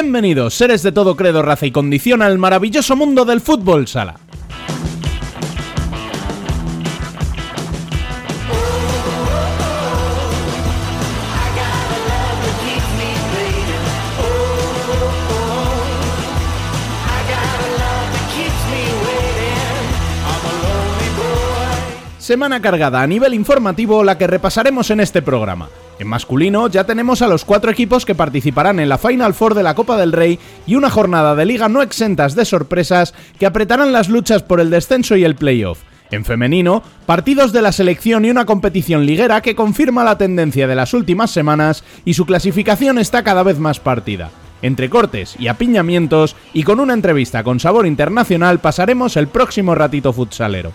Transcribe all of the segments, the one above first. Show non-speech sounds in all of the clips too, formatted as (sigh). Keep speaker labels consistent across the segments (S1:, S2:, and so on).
S1: Bienvenidos, seres de todo credo, raza y condición, al maravilloso mundo del fútbol sala. Semana cargada a nivel informativo la que repasaremos en este programa. En masculino ya tenemos a los cuatro equipos que participarán en la Final Four de la Copa del Rey y una jornada de liga no exentas de sorpresas que apretarán las luchas por el descenso y el playoff. En femenino, partidos de la selección y una competición liguera que confirma la tendencia de las últimas semanas y su clasificación está cada vez más partida. Entre cortes y apiñamientos y con una entrevista con sabor internacional pasaremos el próximo ratito futsalero.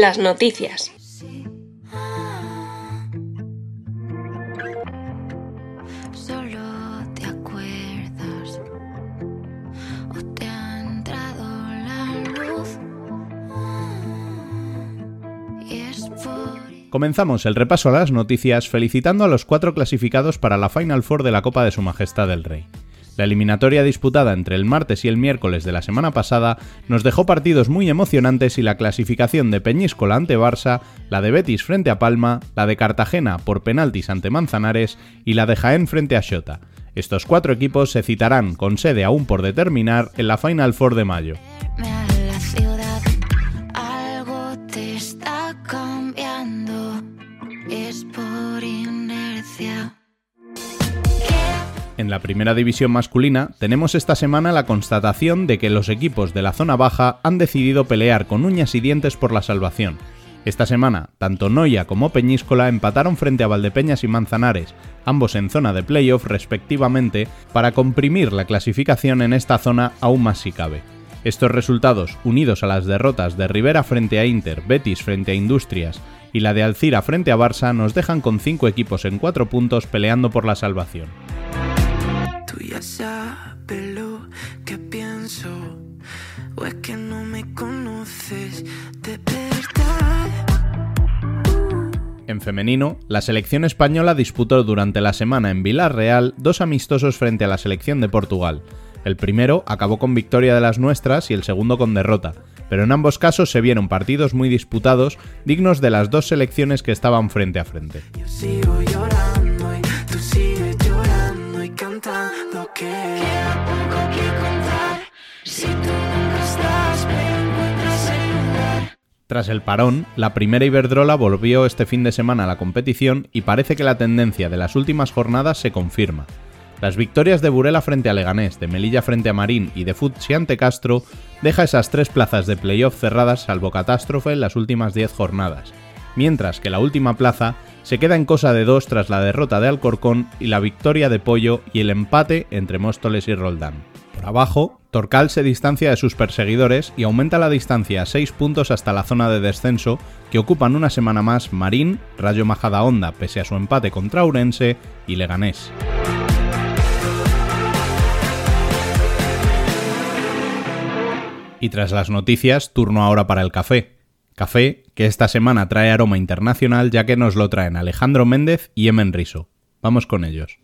S2: Las noticias.
S1: Comenzamos el repaso a las noticias felicitando a los cuatro clasificados para la Final Four de la Copa de Su Majestad el Rey. La eliminatoria disputada entre el martes y el miércoles de la semana pasada nos dejó partidos muy emocionantes y la clasificación de Peñíscola ante Barça, la de Betis frente a Palma, la de Cartagena por penaltis ante Manzanares y la de Jaén frente a Xota. Estos cuatro equipos se citarán con sede aún por determinar en la Final Four de mayo. En la primera división masculina tenemos esta semana la constatación de que los equipos de la zona baja han decidido pelear con uñas y dientes por la salvación. Esta semana, tanto Noya como Peñíscola empataron frente a Valdepeñas y Manzanares, ambos en zona de playoff respectivamente, para comprimir la clasificación en esta zona aún más si cabe. Estos resultados, unidos a las derrotas de Rivera frente a Inter, Betis frente a Industrias y la de Alcira frente a Barça, nos dejan con 5 equipos en 4 puntos peleando por la salvación que pienso. ¿O es que no me conoces En femenino, la selección española disputó durante la semana en Villarreal dos amistosos frente a la selección de Portugal. El primero acabó con victoria de las nuestras y el segundo con derrota, pero en ambos casos se vieron partidos muy disputados, dignos de las dos selecciones que estaban frente a frente. Tras el parón, la primera Iberdrola volvió este fin de semana a la competición y parece que la tendencia de las últimas jornadas se confirma. Las victorias de Burela frente a Leganés, de Melilla frente a Marín y de Futsi ante Castro deja esas tres plazas de playoff cerradas salvo catástrofe en las últimas 10 jornadas, mientras que la última plaza se queda en cosa de dos tras la derrota de Alcorcón y la victoria de Pollo y el empate entre Móstoles y Roldán. Por abajo, Torcal se distancia de sus perseguidores y aumenta la distancia a 6 puntos hasta la zona de descenso que ocupan una semana más Marín, Rayo Majada Honda pese a su empate contra Urense y Leganés. Y tras las noticias, turno ahora para el café. Café que esta semana trae aroma internacional ya que nos lo traen Alejandro Méndez y Emen Riso. Vamos con ellos.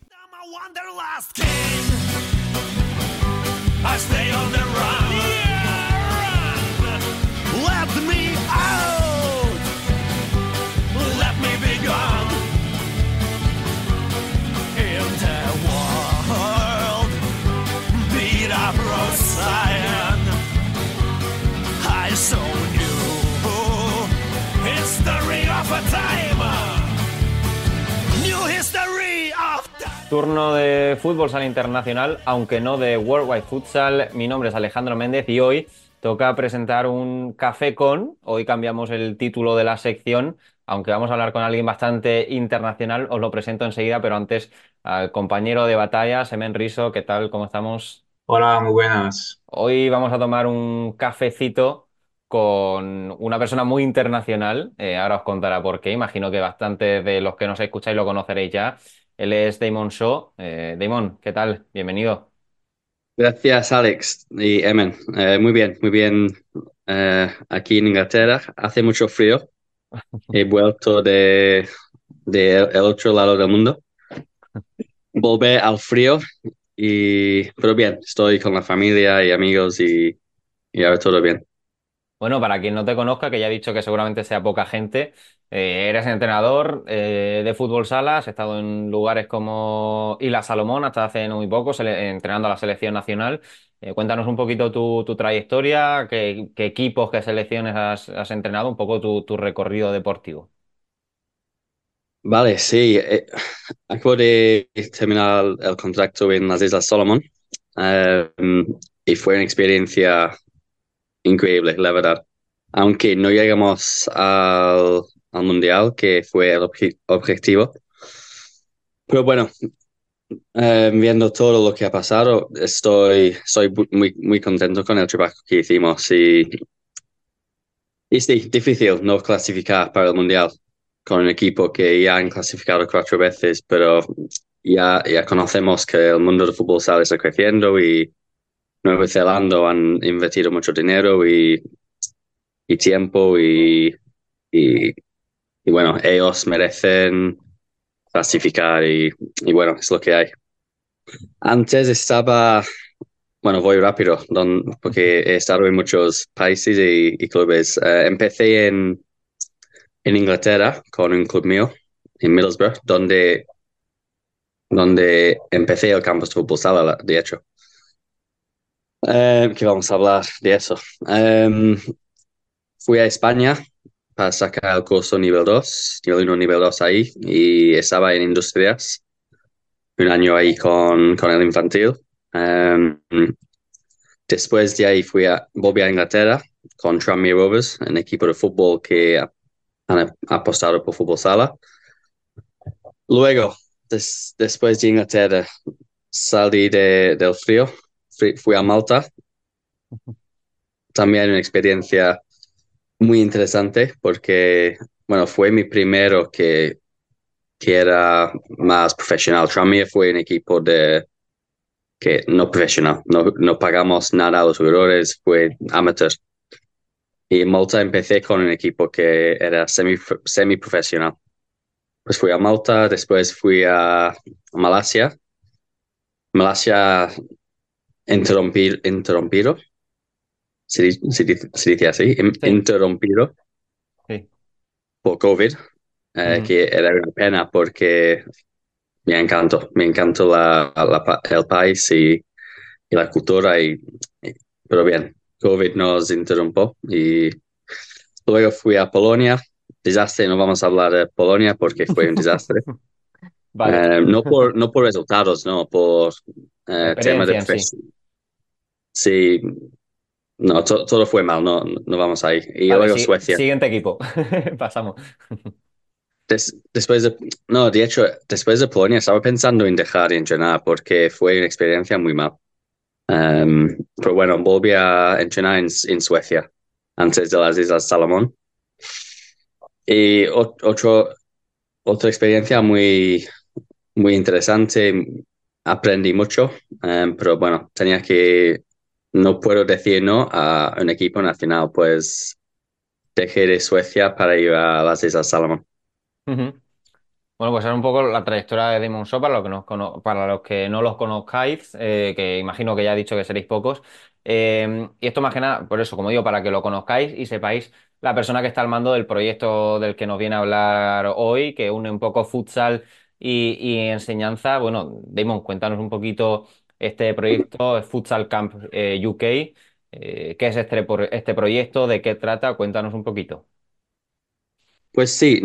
S2: Turno de fútbol sala internacional, aunque no de Worldwide Futsal. Mi nombre es Alejandro Méndez y hoy toca presentar un café con. Hoy cambiamos el título de la sección, aunque vamos a hablar con alguien bastante internacional. Os lo presento enseguida, pero antes al compañero de batalla, Semen Riso. ¿Qué tal? ¿Cómo estamos?
S3: Hola, muy buenas.
S2: Hoy vamos a tomar un cafecito con una persona muy internacional. Eh, ahora os contará por qué. Imagino que bastante de los que nos escucháis lo conoceréis ya. Él es Damon Shaw. Eh, Damon, ¿qué tal? Bienvenido.
S3: Gracias, Alex y Emen. Eh, muy bien, muy bien eh, aquí en Inglaterra. Hace mucho frío. He (laughs) vuelto de, de el otro lado del mundo. Volver al frío, y, pero bien, estoy con la familia y amigos y, y ahora todo bien.
S2: Bueno, para quien no te conozca, que ya he dicho que seguramente sea poca gente, eh, eres entrenador eh, de fútbol sala, has estado en lugares como Isla Salomón hasta hace muy poco, entrenando a la selección nacional. Eh, cuéntanos un poquito tu, trayectoria, qué, equipos, qué selecciones has, entrenado, un poco tu, recorrido deportivo.
S3: Vale, sí. acabo de terminar el contrato en las Islas Salomón y fue una experiencia increíble, la verdad. Aunque no llegamos al, Mundial, que fue el objetivo. Pero bueno, eh, viendo todo lo que ha pasado, estoy, soy muy, muy contento con el trabajo que hicimos y, es difícil no clasificar para el Mundial con un equipo que ya han clasificado cuatro veces, pero ya, ya conocemos que el mundo del fútbol sale creciendo y Nueva Zelanda han invertido mucho dinero y, y tiempo y, y, bueno, ellos merecen clasificar y, y, bueno, es lo que hay. Antes estaba, bueno, voy rápido porque he estado en muchos países y, clubes. Eh, empecé en, en Inglaterra con un club mío, en Middlesbrough, donde, donde empecé el campus de fútbol sala, de hecho. Eh, que vamos a hablar de eso. Em, fui a España para sacar el curso nivel 2, nivel 1, nivel 2 ahí, y estaba en industrias, un año ahí con, con el infantil. Em, después de ahí fui a, volví a Inglaterra con Tranmere Rovers, un equipo de fútbol que han apostado por fútbol sala. Luego, después de Inglaterra, salí de, del frío fui, a Malta. También una experiencia muy interesante porque, bueno, fue mi primero que, que era más profesional. Tranmere fue un equipo de que no profesional, no, no pagamos nada a los jugadores, fue amateur. Y en Malta empecé con un equipo que era semi, semi profesional. Pues fui a Malta, después fui a Malasia. Malasia interrumpir, interrumpido. Se, se, dice así, interrumpido por COVID, eh, que era una pena porque me encantó, me encantó la, el país y, la cultura, y, pero bien, COVID nos interrumpió y luego fui a Polonia, desastre, no vamos a hablar de Polonia porque fue un desastre. (laughs) Eh, no, por, no por resultados, no, por eh, temas de Sí, no, todo fue mal, no, no vamos ahí. Y luego Suecia.
S2: Siguiente equipo, (laughs) pasamos.
S3: después de, no, de hecho, después de Polonia estaba pensando en dejar de entrenar porque fue una experiencia muy mal. Um, pero bueno, volví a entrenar en, en, Suecia antes de las Islas Salomón. Y otro, otra experiencia muy, muy interesante, aprendí mucho, um, pero bueno, tenía que no puedo decir no a un equipo nacional, pues dejé de Suecia para ir a las Islas Salomón.
S2: Bueno, pues es un poco la trayectoria de Damon Shaw para los que, nos para los que no los conozcáis, eh, que imagino que ya he dicho que seréis pocos. Eh, y esto más que nada, por eso, como digo, para que lo conozcáis y sepáis la persona que está al mando del proyecto del que nos viene a hablar hoy, que une un poco futsal y enseñanza. Bueno, Damon, cuéntanos un poquito este proyecto, Futsal Camp eh, UK. Eh, ¿qué es este, este proyecto? ¿De qué trata? Cuéntanos un poquito.
S3: Pues sí,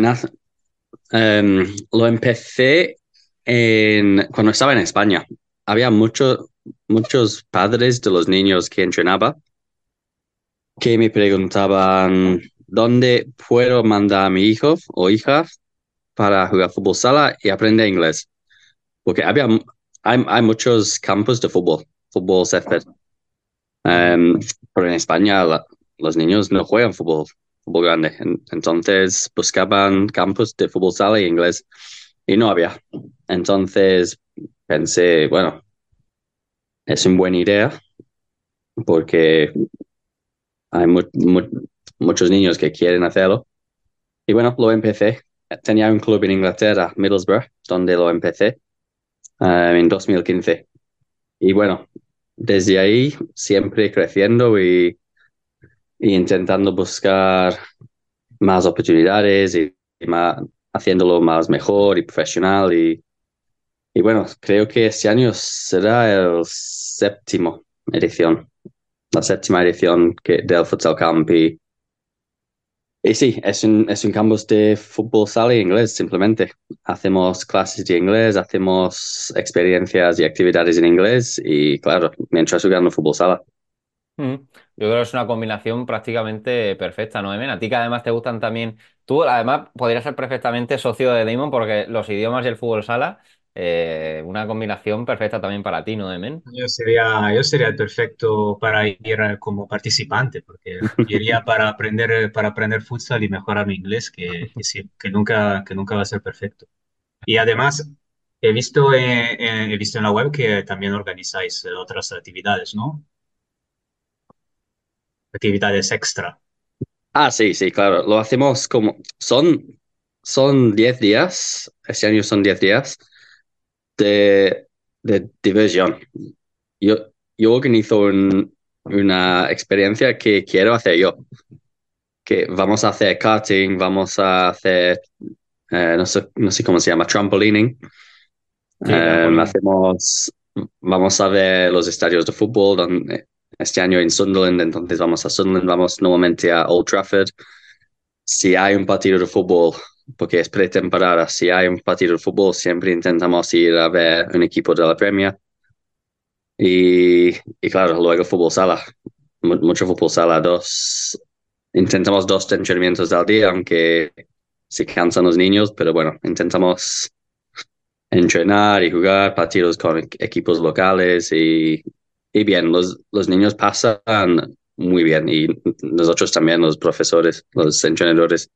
S3: em, lo empecé en, cuando estaba en España. Había muchos muchos padres de los niños que entrenaba que me preguntaban dónde puedo mandar a mi hijo o hija para jugar fútbol sala y aprender inglés. Porque había, hay, hay muchos campos de fútbol, fútbol césped. Em, pero en España la- los niños no juegan fútbol, fútbol grande. En- entonces buscaban campos de fútbol sala y inglés y no había. Entonces pensé, bueno, es una buena idea porque hay mu- mu- muchos niños que quieren hacerlo. Y bueno, lo empecé. Tenía un club en Inglaterra, Middlesbrough, donde lo empecé eh, en 2015. Y bueno, desde ahí siempre creciendo y, y intentando buscar más oportunidades y, y más, haciéndolo más mejor y profesional. Y, y bueno, creo que este año será el séptimo edición, la séptima edición que, del Futsal Camp. Y, y sí, es un, es un campus de fútbol sala y inglés, simplemente. Hacemos clases de inglés, hacemos experiencias y actividades en inglés y claro, mientras jugando fútbol sala.
S2: Mm. Yo creo que es una combinación prácticamente perfecta, ¿no, Emen? A ti que además te gustan también. Tú, además, podrías ser perfectamente socio de Damon porque los idiomas y el fútbol sala, eh, una combinación perfecta también para ti, ¿no, Emen?
S4: Yo sería, yo sería el perfecto para ir eh, como participante, porque iría (laughs) para aprender, eh, para aprender futsal y mejorar mi inglés, que, que, sí, que nunca, que nunca va a ser perfecto. Y además, he visto, eh, eh, he visto en la web que también organizáis otras actividades, ¿no? Actividades extra.
S3: Ah, sí, sí, claro. Lo hacemos como... Son, son 10 días, este año son 10 días de, de diversión. Yo, yo organizo un- una experiencia que quiero hacer yo. Que vamos a hacer karting, vamos a hacer, eh, no sé, no sé cómo se llama, trampolining.
S2: Sí,
S3: Eh,
S2: trampolín.
S3: hacemos, vamos a ver los estadios de fútbol donde, este año en Sunderland, entonces vamos a Sunderland, vamos nuevamente a Old Trafford. Si hay un partido de fútbol, porque es pretemporada, si hay un partido de fútbol, siempre intentamos ir a ver un equipo de la Premier. Y, y claro, luego fútbol sala, Mu- mucho fútbol sala, dos, intentamos dos entrenamientos al día, aunque se cansan los niños, pero bueno, intentamos entrenar y jugar partidos con equipos locales y, y bien, los, los niños pasan muy bien y nosotros también, los profesores, los entrenadores.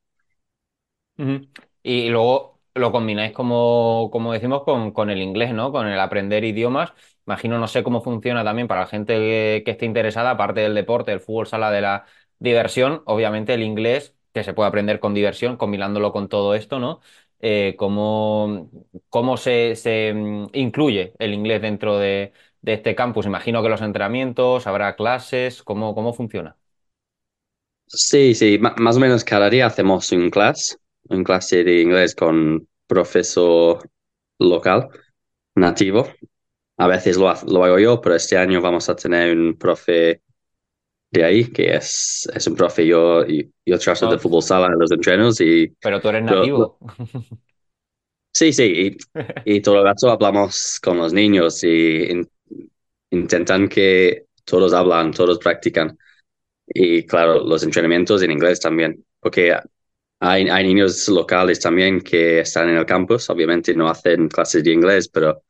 S2: Ujú. Y luego lo combináis como, como decimos con, con el inglés, ¿no? Con el aprender idiomas. Imagino, no sé cómo funciona también para la gente que, que esté interesada, aparte del deporte, del fútbol sala, de la diversión, obviamente el inglés, que se puede aprender con diversión, combinándolo con todo esto, ¿no? Eh, ¿cómo, cómo se, se, mm, incluye el inglés dentro de, de este campus? Imagino que los entrenamientos, habrá clases, ¿cómo, cómo funciona?
S3: Sí, sí, ma- más o menos cada día hacemos un clase, un clase de inglés con profesor local, nativo. A veces lo, lo hago yo, pero este año vamos a tener un profe de ahí, que es, es un profe, yo, yo, yo trato de
S2: No,
S3: fútbol sala en los entrenos y
S2: pero tú eres nativo.
S3: sí, sí, y, (laughs) y todo el rato hablamos con los niños y in- intentan que todos hablan, todos practican. Y claro, los entrenamientos en inglés también, porque hay, hay niños locales también que están en el campus, obviamente no hacen clases de inglés, pero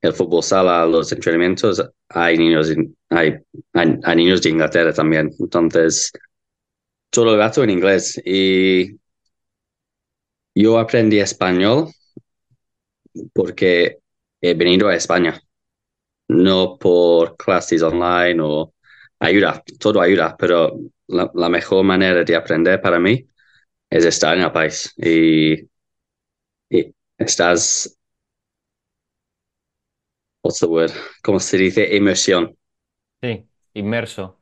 S3: el fútbol sala, los entrenamientos, hay niños, hay, hay, hay niños de Inglaterra también. Entonces, todo el rato en inglés. Y yo aprendí español porque he venido a España, no por clases online o ayuda, todo ayuda, pero la, la mejor manera de aprender para mí es estar en el país. Y, y, estás, what's the word? ¿Cómo se dice? Inmersión.
S2: Sí, inmerso.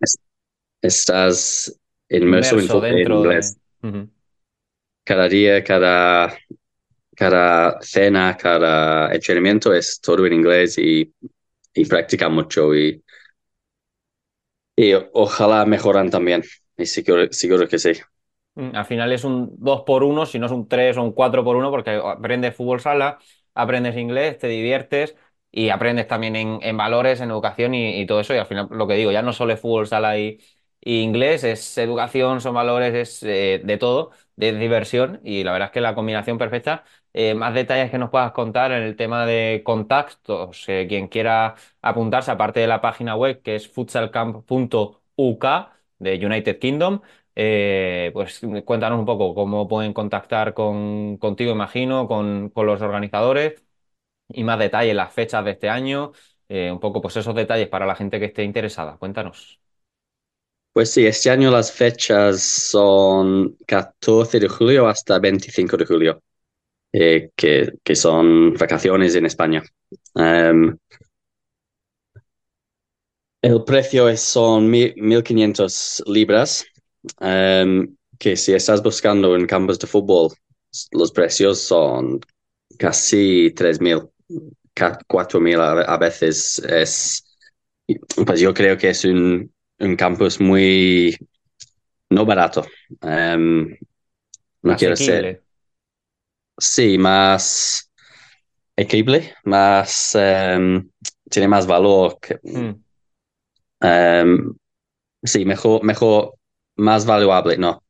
S3: Estás inmerso,
S2: Inmerso
S3: en, en
S2: dentro de...
S3: inglés.
S2: Ujú.
S3: Cada día, cada, cada cena, cada entrenamiento es todo en inglés y, y practica mucho y, y ojalá mejoran también. Y seguro, seguro que sí.
S2: Mm, Al final es un 2 por 1, si no es un 3 o un 4 por 1, porque aprendes fútbol sala, aprendes inglés, te diviertes y aprendes también en, en valores, en educación y, y todo eso. Y al final, lo que digo, ya no solo es fútbol sala y, inglés, es educación, son valores, es eh, de todo, de diversión. Y la verdad es que la combinación perfecta. Eh, más detalles que nos puedas contar en el tema de contactos, eh, quien quiera apuntarse, aparte de la página web que es futsalcamp.uk de United Kingdom. Eh, pues cuéntanos un poco cómo pueden contactar con, contigo, imagino, con, con los organizadores y más detalles, las fechas de este año, eh, un poco pues esos detalles para la gente que esté interesada. Cuéntanos.
S3: Pues sí, este año las fechas son 14 de julio hasta 25 de julio, eh, que, que son vacaciones en España. Em, el precio es, son mi- 1.500 libras, em, que si estás buscando en campos de fútbol, los precios son casi 3.000, ca- 4.000 a, a veces. Es, pues yo creo que es un, un campus muy no barato. Em, no quiero ser, sí, más equilibre, más, em, tiene más valor. que-
S2: Mm.
S3: em, sí, mejor, mejor, más valuable, no.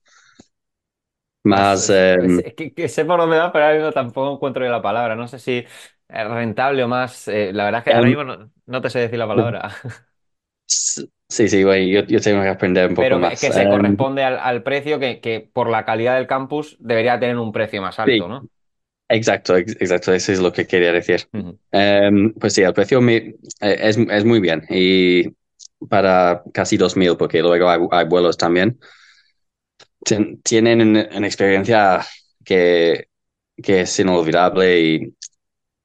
S3: Más,
S2: Más,
S3: em,
S2: es- que, que sé por dónde va, pero ahora mismo tampoco encuentro bien la palabra. No sé si es rentable o más. eh, la verdad es que ahora
S3: em,
S2: mismo no, no te sé decir la palabra. (laughs)
S3: sí, sí, güey, yo, yo tengo que aprender un poco
S2: Pero
S3: más.
S2: que se
S3: Em,
S2: corresponde al, al precio que, que por la calidad del campus debería tener un precio más alto,
S3: sí,
S2: ¿no?
S3: exacto, ex- exacto, eso es lo que quería decir. Pues sí, el precio me- eh, es, es muy bien y para casi 2.000 porque luego hay, hay vuelos también. Tien- tienen una, experiencia que, que es inolvidable y,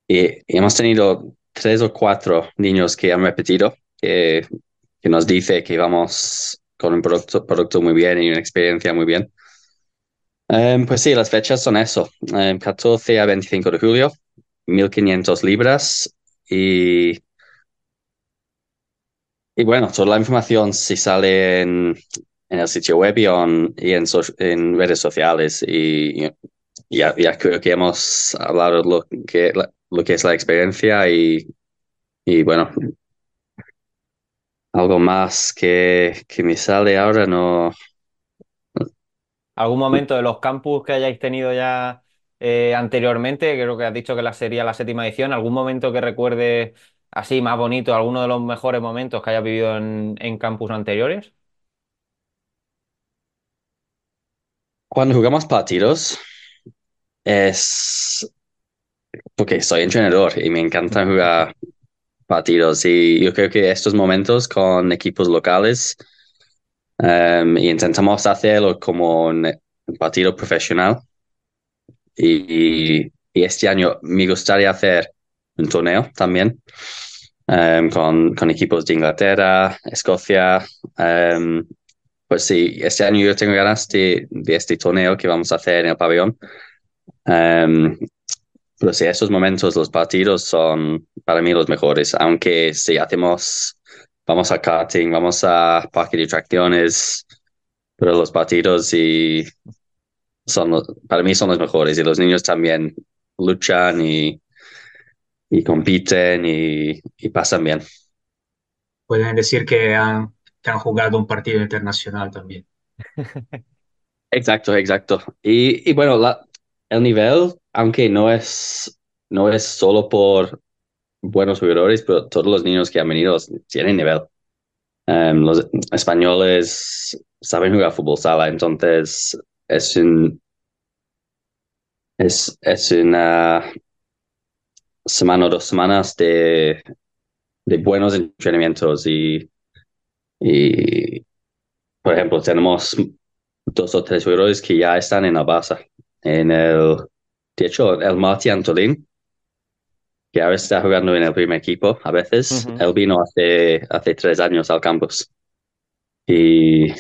S3: y hemos tenido tres o cuatro niños que han repetido, que, que nos dice que vamos con un producto, producto muy bien y una experiencia muy bien. Em, pues sí, las fechas son eso, em, 14 a 25 de julio, 1.500 libras y, y bueno, toda la información si sale en, en el sitio web y, on- y en, redes sociales y, ya, ya creo que hemos hablado lo que, lo que es la experiencia y, y bueno, algo más que, que me sale ahora no.
S2: ¿Algún momento de los campus que hayáis tenido ya eh, anteriormente? Creo que has dicho que la sería la séptima edición. ¿Algún momento que recuerdes así más bonito, alguno de los mejores momentos que hayas vivido en, en campus anteriores?
S3: Cuando jugamos partidos es porque soy entrenador y me encanta jugar partidos y yo creo que estos momentos con equipos locales em, y intentamos hacerlo como un, un partido profesional y, y este año me gustaría hacer un torneo también em, con, con equipos de Inglaterra, Escocia. em, pues sí, este año yo tengo ganas de, de este torneo que vamos a hacer en el pabellón. Em, pero sí, esos momentos, los partidos son para mí los mejores, aunque si hacemos, vamos a karting, vamos a parque de atracciones, pero los partidos y son para mí son los mejores y los niños también luchan y, y compiten y, y pasan bien.
S4: Pueden decir que han, que han jugado un partido internacional también. (laughs)
S3: Exacto, exacto. Y, y bueno, la, el nivel, aunque no es, no es solo por buenos jugadores, pero todos los niños que han venido tienen nivel. Um, los españoles saben jugar fútbol sala, entonces es un, es, es una semana o dos semanas de, de buenos entrenamientos y, y, por ejemplo, tenemos dos o tres jugadores que ya están en la base, en el de hecho, el Marti Antolín, que ahora está jugando en el primer equipo a veces,
S2: Ujú.
S3: él vino hace, hace tres años al campus. Y,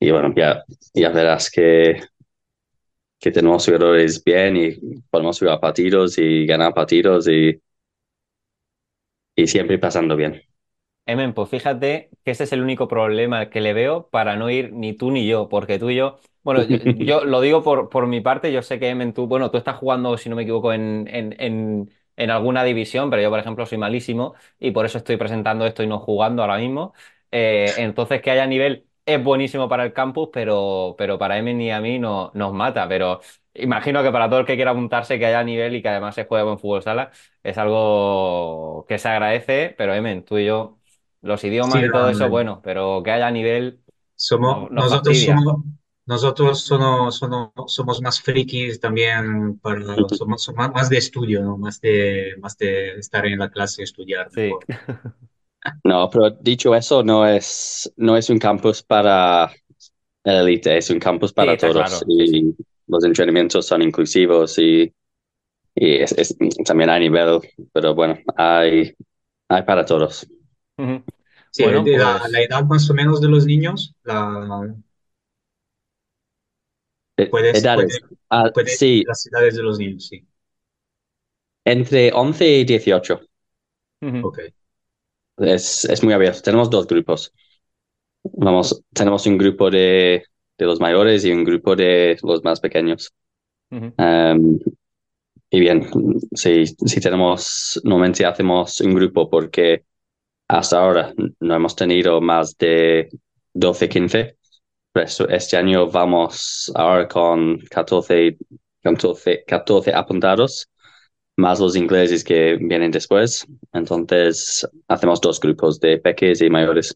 S3: y bueno, ya, ya verás que, que tenemos jugadores bien y podemos jugar partidos y ganar partidos y, y siempre pasando bien.
S2: Emen, pues fíjate que ese es el único problema que le veo para no ir ni tú ni yo, porque tú y yo, bueno, yo, (laughs) yo lo digo por, por mi parte, yo sé que Emen, tú, bueno, tú estás jugando, si no me equivoco, en, en, en, en alguna división, pero yo, por ejemplo, soy malísimo y por eso estoy presentando esto y no jugando ahora mismo. Eh, entonces, que haya nivel es buenísimo para el campus, pero, pero para Emen y a mí no, nos mata, pero imagino que para todo el que quiera apuntarse, que haya nivel y que además se juegue buen fútbol sala, es algo que se agradece, pero Emen, tú y yo... Los idiomas
S4: Sí,
S2: y todo eso, bueno, pero que haya nivel
S4: somos,
S2: no- nos
S4: nosotros
S2: fastidia.
S4: somos, nosotros somos, somos, somos más frikis también, para, somos, somos más- más de estudio, ¿no? Más de, más de estar en la clase y estudiar
S2: Sí.
S4: mejor. (laughs)
S3: No, pero dicho eso, no es, no es un campus para el elite, es un campus para todos.
S2: claro, sí,
S3: y los entrenamientos son inclusivos y, y es, es- también hay nivel, pero bueno, hay, hay para todos.
S4: Sí,
S2: Bueno,
S4: la,
S2: pues-
S4: la edad más o menos de los niños, la,
S3: Eh,
S4: puedes,
S3: Edades.
S4: puede-
S3: Ah,
S4: puede-
S3: sí,
S4: las edades de los niños, sí.
S3: entre 11 y 18.
S2: Ujú.
S4: Ok.
S3: Es, es muy abierto. Tenemos dos grupos. Vamos, tenemos un grupo de, de los mayores y un grupo de los más pequeños. Um, y bien, sí, sí tenemos, normalmente hacemos un grupo porque hasta ahora no hemos tenido más de 12, 15. Pero esto- este año vamos ahora con 14, 14, 14 apuntados, más los ingleses que vienen después. Entonces hacemos dos grupos de peques y mayores.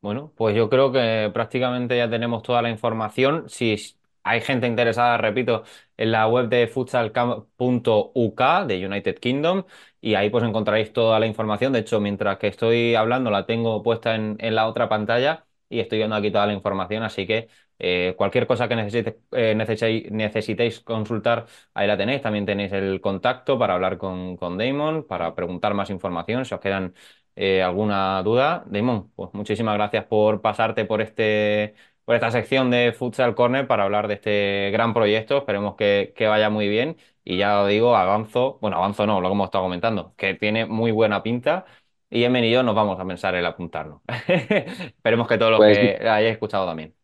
S2: Bueno, pues yo creo que prácticamente ya tenemos toda la información. Si hay gente interesada, repito, en la web de futsalcamp.uk de United Kingdom y ahí pues encontraréis toda la información. De hecho, mientras que estoy hablando la tengo puesta en, en la otra pantalla y estoy viendo aquí toda la información, así que eh, cualquier cosa que necesite- eh, necesitéis, necesitéis consultar, ahí la tenéis. También tenéis el contacto para hablar con, con Damon, para preguntar más información, si os quedan eh, alguna duda. Damon, pues muchísimas gracias por pasarte por este, por esta sección de Futsal Corner para hablar de este gran proyecto. Esperemos que, que vaya muy bien. Y ya lo digo, avanzo, bueno, avanzo no, lo que hemos estado comentando, que tiene muy buena pinta. Y Emen y yo nos vamos a pensar en apuntarnos. (laughs) Esperemos que todos los
S3: Pues-
S2: que hayáis escuchado también.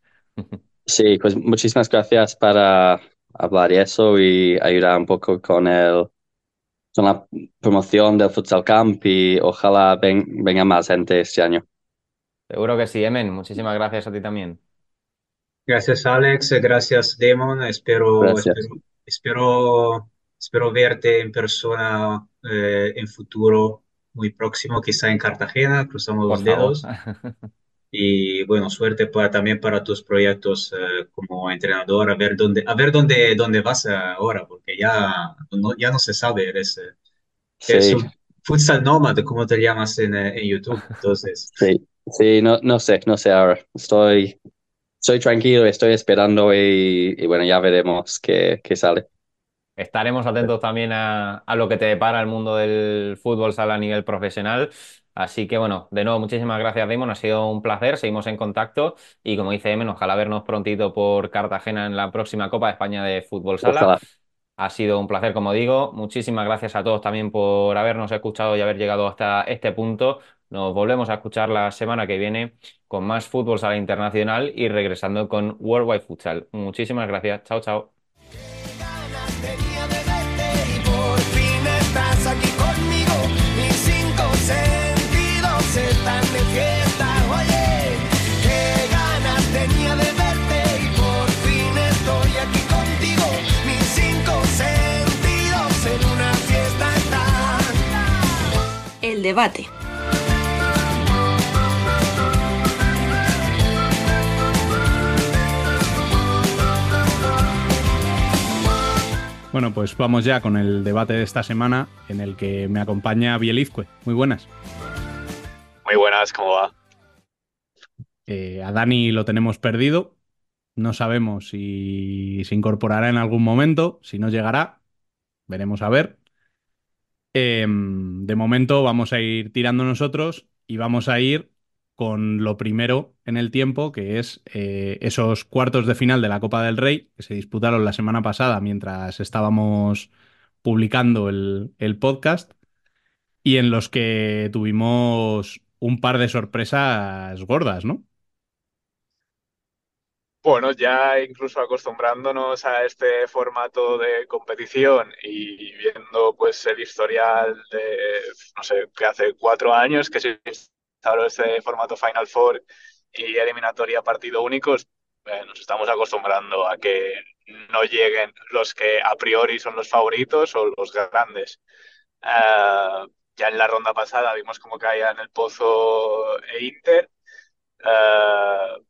S3: Sí, pues muchísimas gracias para hablar de eso y ayudar un poco con el, con la promoción del Futsal Camp y ojalá ven- venga más gente este año.
S2: Seguro que sí, Emen. Muchísimas gracias a ti también.
S4: Gracias, Alex. Gracias, Damon. Espero,
S3: Gracias.
S4: espero, espero, espero verte en persona eh, en futuro muy próximo, quizá en Cartagena. Cruzamos
S2: Por
S4: los
S2: favor.
S4: dedos. (laughs) Y bueno, suerte para, también para tus proyectos eh, como entrenador. A ver dónde, a ver dónde, dónde vas ahora, porque ya no, ya no se sabe. Eres, eh, eres
S3: Sí,
S4: un futsal nómada, como te llamas en, eh, en YouTube. (laughs) Entonces,
S3: sí, sí, no, no sé, no sé ahora. Estoy, estoy tranquilo, estoy esperando y, y bueno, ya veremos qué, qué sale.
S2: Estaremos atentos también a, a lo que te depara el mundo del fútbol sala a nivel profesional. Así que bueno, de nuevo, muchísimas gracias, Damon. Ha sido un placer. Seguimos en contacto. Y como dice Emen, ojalá vernos prontito por Cartagena en la próxima Copa de España de Fútbol Sala.
S3: Ojalá.
S2: Ha sido un placer, como digo. Muchísimas gracias a todos también por habernos escuchado y haber llegado hasta este punto. Nos volvemos a escuchar la semana que viene con más fútbol sala internacional y regresando con Worldwide Futsal. Muchísimas gracias. Chao, chao.
S5: Sentidos están de fiesta. Oye, qué ganas tenía de verte y por fin estoy aquí contigo. Mis cinco sentidos en una fiesta están.
S6: El debate.
S1: Bueno, pues vamos ya con el debate de esta semana en el que me acompaña Bielizque. Muy buenas.
S7: Muy buenas, ¿cómo va?
S1: Eh, a Dani lo tenemos perdido. No sabemos si se incorporará en algún momento, si no llegará, veremos a ver. Em, de momento vamos a ir tirando nosotros y vamos a ir con lo primero en el tiempo, que es eh, esos cuartos de final de la Copa del Rey, que se disputaron la semana pasada mientras estábamos publicando el, el podcast, y en los que tuvimos un par de sorpresas gordas, ¿no?
S6: Bueno, ya incluso acostumbrándonos a este formato de competición y viendo pues el historial de, no sé, que hace cuatro años que se instauró este formato Final Four y eliminatoria partido únicos, eh, nos estamos acostumbrando a que no lleguen los que a priori son los favoritos o los grandes. Uh, ya en la ronda pasada vimos cómo caía en el pozo e Inter. Uh,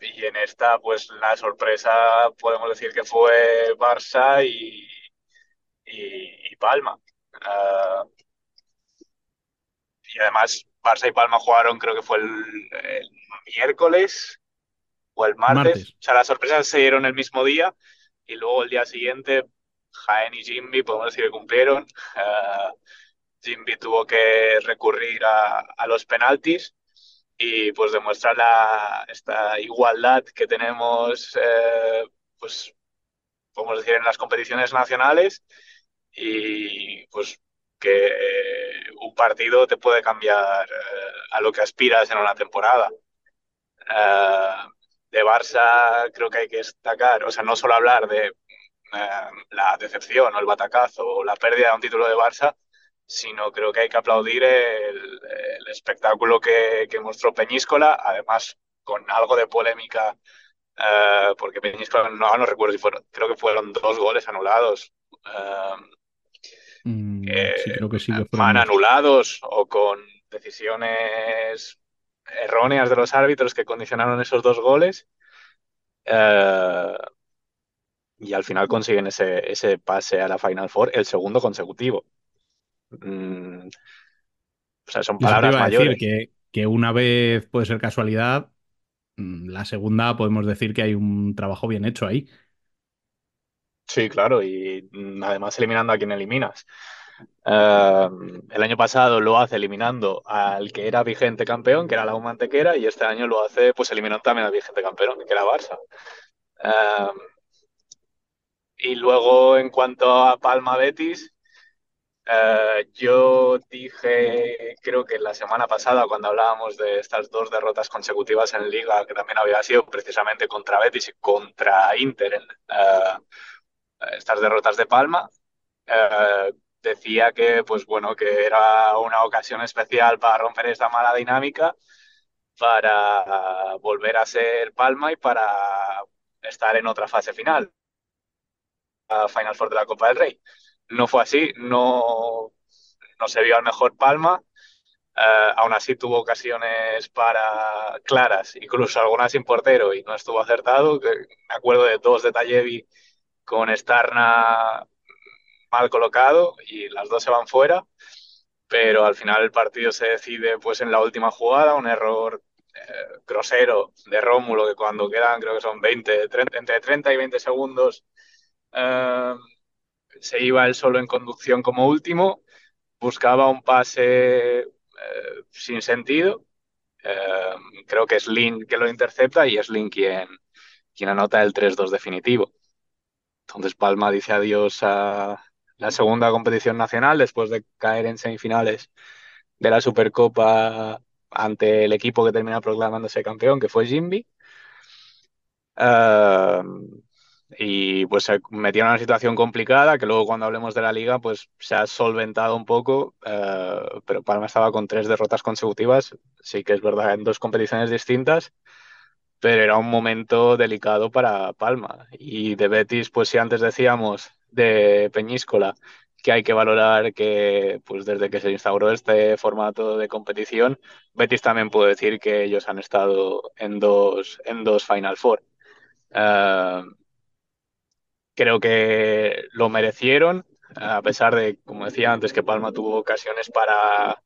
S6: y en esta, pues la sorpresa podemos decir que fue Barça y, y, y Palma. Uh, y además, Barça y Palma jugaron, creo que fue el, el miércoles o el martes. martes. O sea, las sorpresas se dieron el mismo día y luego el día siguiente, Jaén y Jimmy, podemos decir que cumplieron. Uh, Jimby tuvo que recurrir a, a los penaltis y pues demostrar la, esta igualdad que tenemos, eh, pues, podemos decir, en las competiciones nacionales y pues que eh, un partido te puede cambiar eh, a lo que aspiras en una temporada. de Barça creo que hay que destacar, o sea, no solo hablar de la decepción o el batacazo o la pérdida de un título de Barça, sino creo que hay que aplaudir el, el espectáculo que, que, mostró Peñíscola, además con algo de polémica, uh, porque Peñíscola no, no recuerdo si fueron, creo que fueron dos goles anulados. Uh,
S1: mm, eh, sí, creo que sí. Que
S6: fueron anulados o con decisiones erróneas de los árbitros que condicionaron esos dos goles. Uh, y al final consiguen ese, ese pase a la Final Four, el segundo consecutivo. Mm, o sea, son palabras mayores.
S1: Decir que, que, una vez puede ser casualidad, mm, la segunda podemos decir que hay un trabajo bien hecho ahí.
S6: Sí, claro, y mm, además eliminando a quien eliminas. Uh, el año pasado lo hace eliminando al que era vigente campeón, que era la Mantequera, y este año lo hace pues eliminando también al vigente campeón, que era Barça. Uh, y luego, en cuanto a Palma Betis, Uh, yo dije, creo que la semana pasada, cuando hablábamos de estas dos derrotas consecutivas en Liga, que también había sido precisamente contra Betis y contra Inter, en, uh, estas derrotas de Palma, uh, decía que, pues bueno, que era una ocasión especial para romper esta mala dinámica, para volver a ser Palma y para estar en otra fase final, Final Four de la Copa del Rey no fue así, no, no se vio al mejor Palma. Uh, aún así tuvo ocasiones para claras, incluso algunas sin portero y no estuvo acertado. Me acuerdo de dos de Tallevi con Starna mal colocado y las dos se van fuera, pero al final el partido se decide pues en la última jugada, un error eh, grosero de Rómulo que cuando quedan creo que son 20, 30, entre 30 y 20 segundos uh, se iba él solo en conducción como último, buscaba un pase eh, sin sentido. Eh, creo que es Lin que lo intercepta y es Lin quien, quien anota el 3-2 definitivo. Entonces Palma dice adiós a la segunda competición nacional después de caer en semifinales de la Supercopa ante el equipo que termina proclamándose campeón, que fue Jimby. Uh, y pues se metió en una situación complicada que luego cuando hablemos de la liga pues se ha solventado un poco, eh, pero Palma estaba con tres derrotas consecutivas, sí que es verdad en dos competiciones distintas, pero era un momento delicado para Palma. Y de Betis, pues si antes decíamos de Peñíscola que hay que valorar que pues desde que se instauró este formato de competición, Betis también puede decir que ellos han estado en dos, en dos Final Four. Uh, creo que lo merecieron, a pesar de, como decía antes, que Palma tuvo ocasiones para,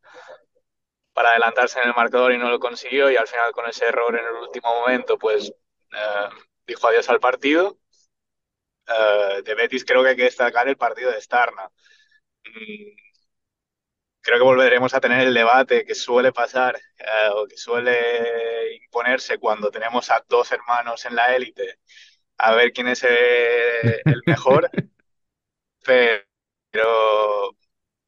S6: para adelantarse en el marcador y no lo consiguió, y al final con ese error en el último momento, pues eh, dijo adiós al partido. Eh, de Betis creo que hay que destacar el partido de Starna. Mm, creo que volveremos a tener el debate que suele pasar eh, o que suele imponerse cuando tenemos a dos hermanos en la élite a ver quién es eh, el mejor. Pero,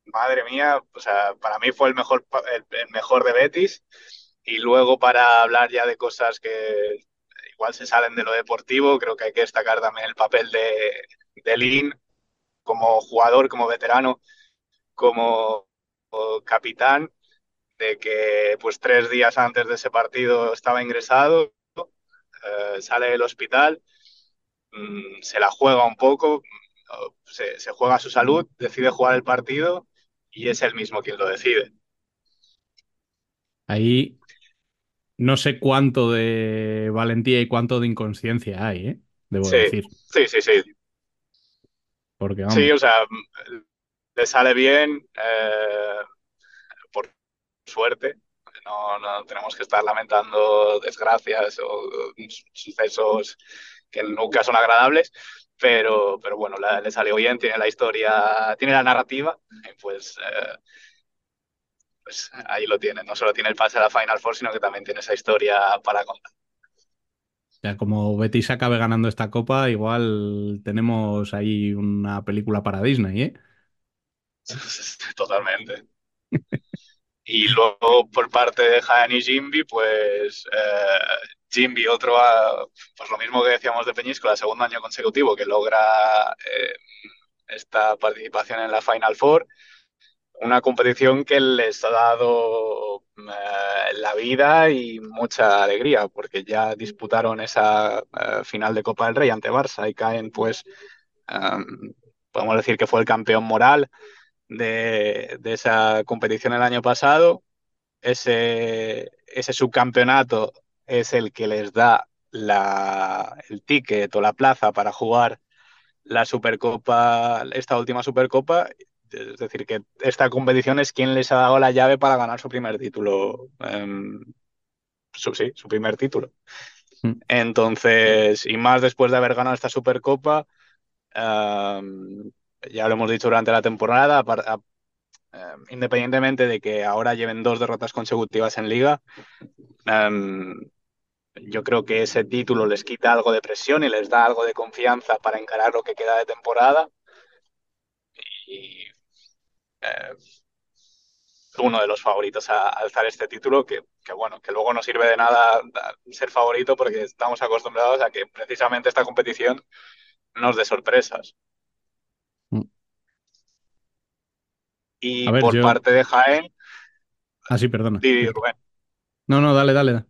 S6: madre mía, o sea, para mí fue el mejor, el mejor de Betis. Y luego para hablar ya de cosas que igual se salen de lo deportivo, creo que hay que destacar también el papel de, de Lin como jugador, como veterano, como capitán, de que pues tres días antes de ese partido estaba ingresado, eh, sale del hospital, mm, se la juega un poco, se, se juega su salud, decide jugar el partido y es él mismo quien lo decide.
S1: Ahí no sé cuánto de valentía y cuánto de inconsciencia hay, ¿eh? Debo
S6: Sí,
S1: decir.
S6: sí, sí, sí.
S1: Porque vamos,
S6: Sí, o sea, le sale bien, eh, por suerte. No, no tenemos que estar lamentando desgracias o sucesos que nunca son agradables, pero, pero bueno, la- le salió bien, tiene la historia, tiene la narrativa, y pues, eh, pues ahí lo tiene. No solo tiene el pase a la Final Four, sino que también tiene esa historia para contar.
S1: ya como Betis acabe ganando esta copa, igual tenemos ahí una película para Disney, ¿eh? (laughs)
S6: Totalmente. (laughs) Y luego por parte de Jaén y Jimby, pues eh, Jimby, otro, ah, pues lo mismo que decíamos de Peñíscola, segundo año consecutivo que logra eh, esta participación en la Final Four, una competición que les ha dado eh, la vida y mucha alegría, porque ya disputaron esa eh, final de Copa del Rey ante Barça y caen, pues, um, podemos decir que fue el campeón moral de, de esa competición el año pasado. Ese, ese subcampeonato es el que les da la, el ticket o la plaza para jugar la Supercopa, esta última Supercopa. Es decir, que esta competición es quien les ha dado la llave para ganar su primer título. em, su, sí, su primer título.
S1: Mm.
S6: Entonces, y más después de haber ganado esta Supercopa, em, ya lo hemos dicho durante la temporada, em, independientemente de que ahora lleven dos derrotas consecutivas en liga, em, yo creo que ese título les quita algo de presión y les da algo de confianza para encarar lo que queda de temporada. Y eh, uno de los favoritos a, alzar este título, que, bueno, que luego no sirve de nada da- ser favorito porque estamos acostumbrados a que precisamente esta competición nos dé sorpresas. Y
S1: ver,
S6: por
S1: yo-
S6: parte de Jaén,
S1: Ah, sí, perdona.
S6: Rubén.
S1: No, no, dale, dale.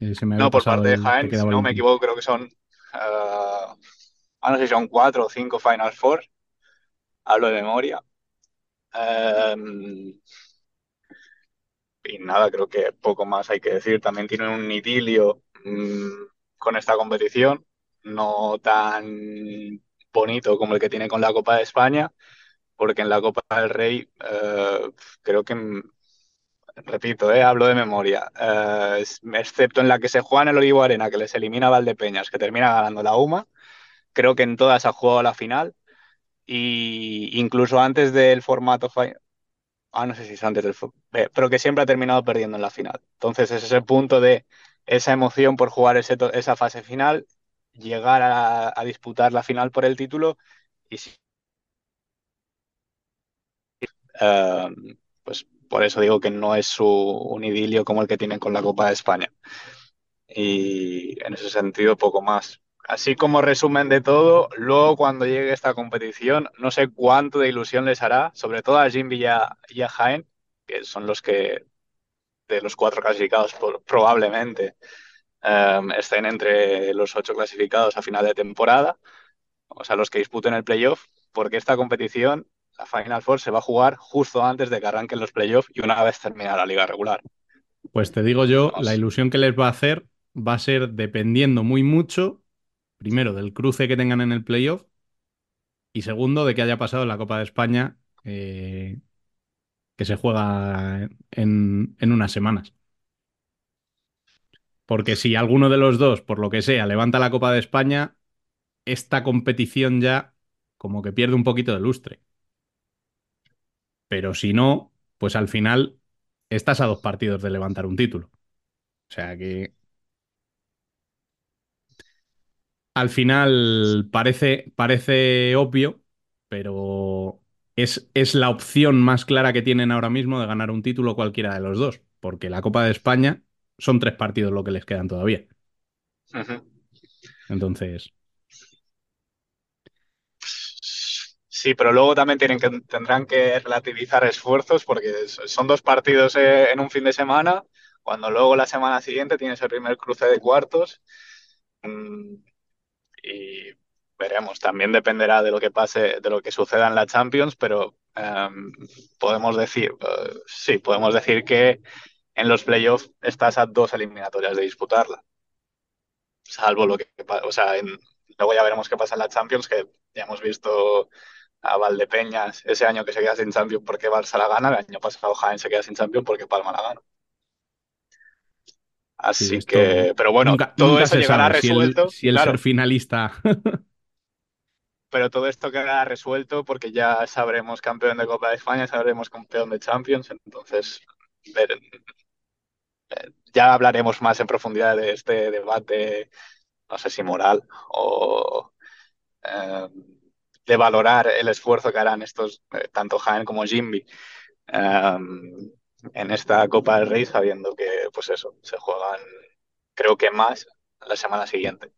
S1: Eh, se me
S6: No, por parte de Jaén, si no me equivoco, creo que son, ah, no sé si son cuatro o cinco Final Four, hablo de memoria. Em, y nada, creo que poco más hay que decir. También tienen un idilio mm, con esta competición, no tan bonito como el que tiene con la Copa de España, porque en la Copa del Rey eh, creo que, repito, eh, hablo de memoria, eh, excepto en la que se juega en el Olivo Arena, que les elimina Valdepeñas, que termina ganando la UMA, creo que en todas ha jugado la final. Y incluso antes del formato Ah, no sé si es antes del eh, pero que siempre ha terminado perdiendo en la final. Entonces es ese punto de esa emoción por jugar esa fase final, llegar a, a disputar la final por el título y eh, pues por eso digo que no es un idilio como el que tienen con la Copa de España. Y en ese sentido poco más. Así como resumen de todo, luego cuando llegue esta competición, no sé cuánto de ilusión les hará, sobre todo a Jimby y a, y a Jaén, que son los que de los cuatro clasificados probablemente eh, estén entre los ocho clasificados a final de temporada, o sea, los que disputen el playoff, porque esta competición, la Final Four, se va a jugar justo antes de que arranquen los playoffs y una vez termine la liga regular.
S1: Pues te digo yo, la ilusión que les va a hacer va a ser dependiendo muy mucho, primero, del cruce que tengan en el playoff y segundo, de que haya pasado en la Copa de España, eh, que se juega en, en unas semanas. Porque si alguno de los dos, por lo que sea, levanta la Copa de España, esta competición ya como que pierde un poquito de lustre. Pero si no, pues al final estás a dos partidos de levantar un título. O sea que al final parece, parece obvio, pero es, es la opción más clara que tienen ahora mismo de ganar un título cualquiera de los dos, porque la Copa de España son tres partidos lo que les quedan todavía.
S6: Ujú.
S1: Entonces,
S6: Sí, pero luego también tienen que, tendrán que relativizar esfuerzos porque son dos partidos eh, en un fin de semana, cuando luego la semana siguiente tienes el primer cruce de cuartos. Mm, y veremos. También dependerá de lo que pase, de lo que suceda en la Champions, pero em, podemos decir, eh, sí, podemos decir que en los playoffs estás a dos eliminatorias de disputarla, salvo lo que, o sea, en- luego ya veremos qué pasa en la Champions, que ya hemos visto a Valdepeñas ese año que se queda sin Champions porque Barça la gana, el año pasado Jaén se queda sin Champions porque Palma la gana.
S1: sí,
S6: Así
S1: esto
S6: que, pero bueno,
S1: nunca,
S6: todo
S1: nunca
S6: eso llegará
S1: sabe si el,
S6: resuelto,
S1: si el
S6: claro,
S1: ser finalista. (laughs)
S6: pero todo esto quedará resuelto porque ya sabremos campeón de Copa de España, sabremos campeón de Champions, entonces ver- ya hablaremos más en profundidad de este debate, no sé si moral o eh, de valorar el esfuerzo que harán estos, eh, tanto Jaén como Jimby, eh, en esta Copa del Rey, sabiendo que, pues eso, se juegan, creo que más la semana siguiente.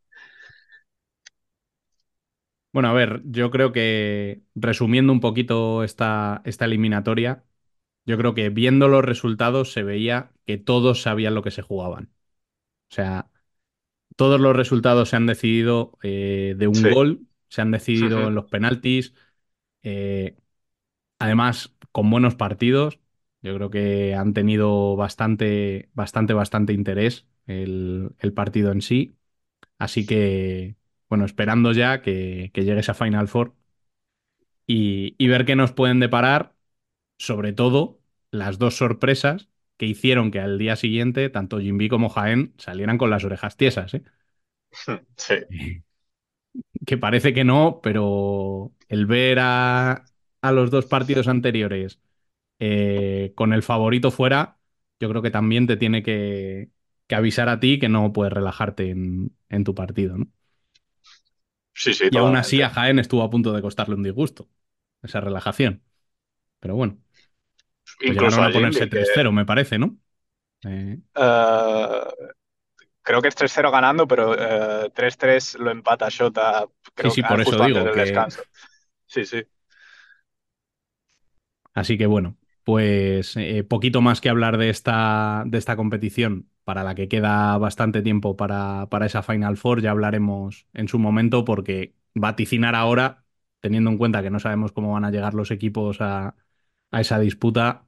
S1: Bueno, a ver, yo creo que resumiendo un poquito esta, esta eliminatoria, yo creo que viendo los resultados se veía que todos sabían lo que se jugaban. O sea, todos los resultados se han decidido eh, de un
S6: Sí.
S1: gol, se han decidido en los penaltis, eh, además con buenos partidos. Yo creo que han tenido bastante, bastante, bastante interés el, el partido en sí. Así que, bueno, esperando ya que, que llegue esa Final Four y, y ver qué nos pueden deparar, sobre todo las dos sorpresas que hicieron que al día siguiente tanto Jimby como Jaén salieran con las orejas tiesas, ¿eh? (laughs)
S6: Sí, (laughs)
S1: que parece que no, pero el ver a, a los dos partidos anteriores eh, con el favorito fuera, yo creo que también te tiene que, que avisar a ti que no puedes relajarte en, en tu partido, ¿no?
S6: sí, sí,
S1: Y aún así a. Jaén estuvo a punto de costarle un disgusto, esa relajación. Pero bueno, pues
S6: Incluso a
S1: ponerse
S6: Jimby, que
S1: 3-0, me parece, ¿no? Eh,
S6: eh, creo que es 3-0 ganando, pero eh, 3-3 lo empata Shota,
S1: sí,
S6: creo
S1: sí,
S6: que
S1: por eso digo que...
S6: descanso. Sí, sí.
S1: Así que bueno, pues eh, poquito más que hablar de esta, de esta competición, para la que queda bastante tiempo para, para esa Final Four, ya hablaremos en su momento, porque vaticinar ahora, teniendo en cuenta que no sabemos cómo van a llegar los equipos a, a esa disputa,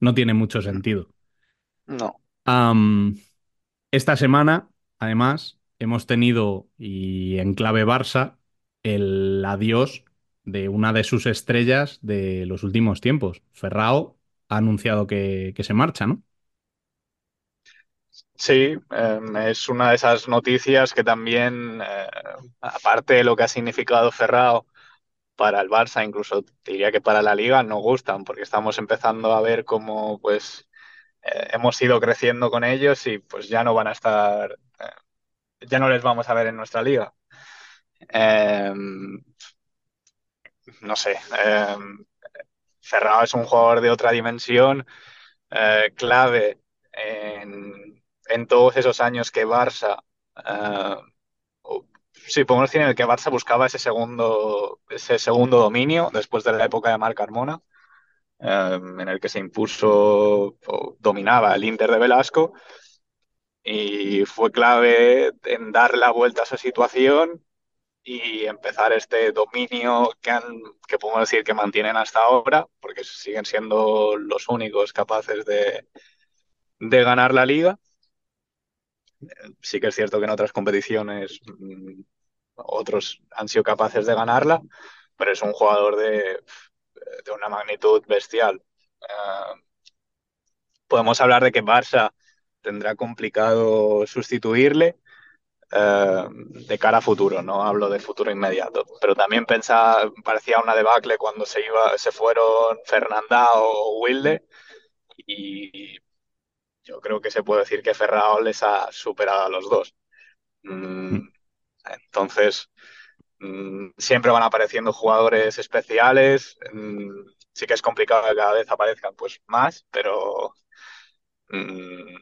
S1: no tiene mucho sentido.
S6: No.
S1: Am, esta semana, además, hemos tenido, y en clave Barça, el adiós de una de sus estrellas de los últimos tiempos. Ferrao ha anunciado que, se marcha, ¿no?
S6: Sí, eh, es una de esas noticias que también, eh, aparte de lo que ha significado Ferrao para el Barça, incluso diría que para la Liga, no gustan, porque estamos empezando a ver cómo pues eh, hemos ido creciendo con ellos y pues ya no van a estar, eh, ya no les vamos a ver en nuestra liga. Eh, no sé, eh, Ferrao es un jugador de otra dimensión, eh, clave en, en todos esos años que Barça Sí, podemos decir en el que Barça buscaba ese segundo, ese segundo dominio después de la época de Marc Carmona, eh, en el que se impuso o dominaba el Inter de Velasco y fue clave en dar la vuelta a esa situación y empezar este dominio que, que podemos decir que mantienen hasta ahora, porque siguen siendo los únicos capaces de, de ganar la liga. Sí que es cierto que en otras competiciones mmm, otros han sido capaces de ganarla, pero es un jugador de, de una magnitud bestial. Uh, podemos hablar de que Barça tendrá complicado sustituirle eh, de cara a futuro, no hablo de futuro inmediato. Pero también pensaba, parecía una debacle cuando se iba, se fueron Fernanda o Wilde y yo creo que se puede decir que Ferrao les ha superado a los dos. Mm, entonces, mm, siempre van apareciendo jugadores especiales. Mm, sí que es complicado que cada vez aparezcan pues más, pero mm,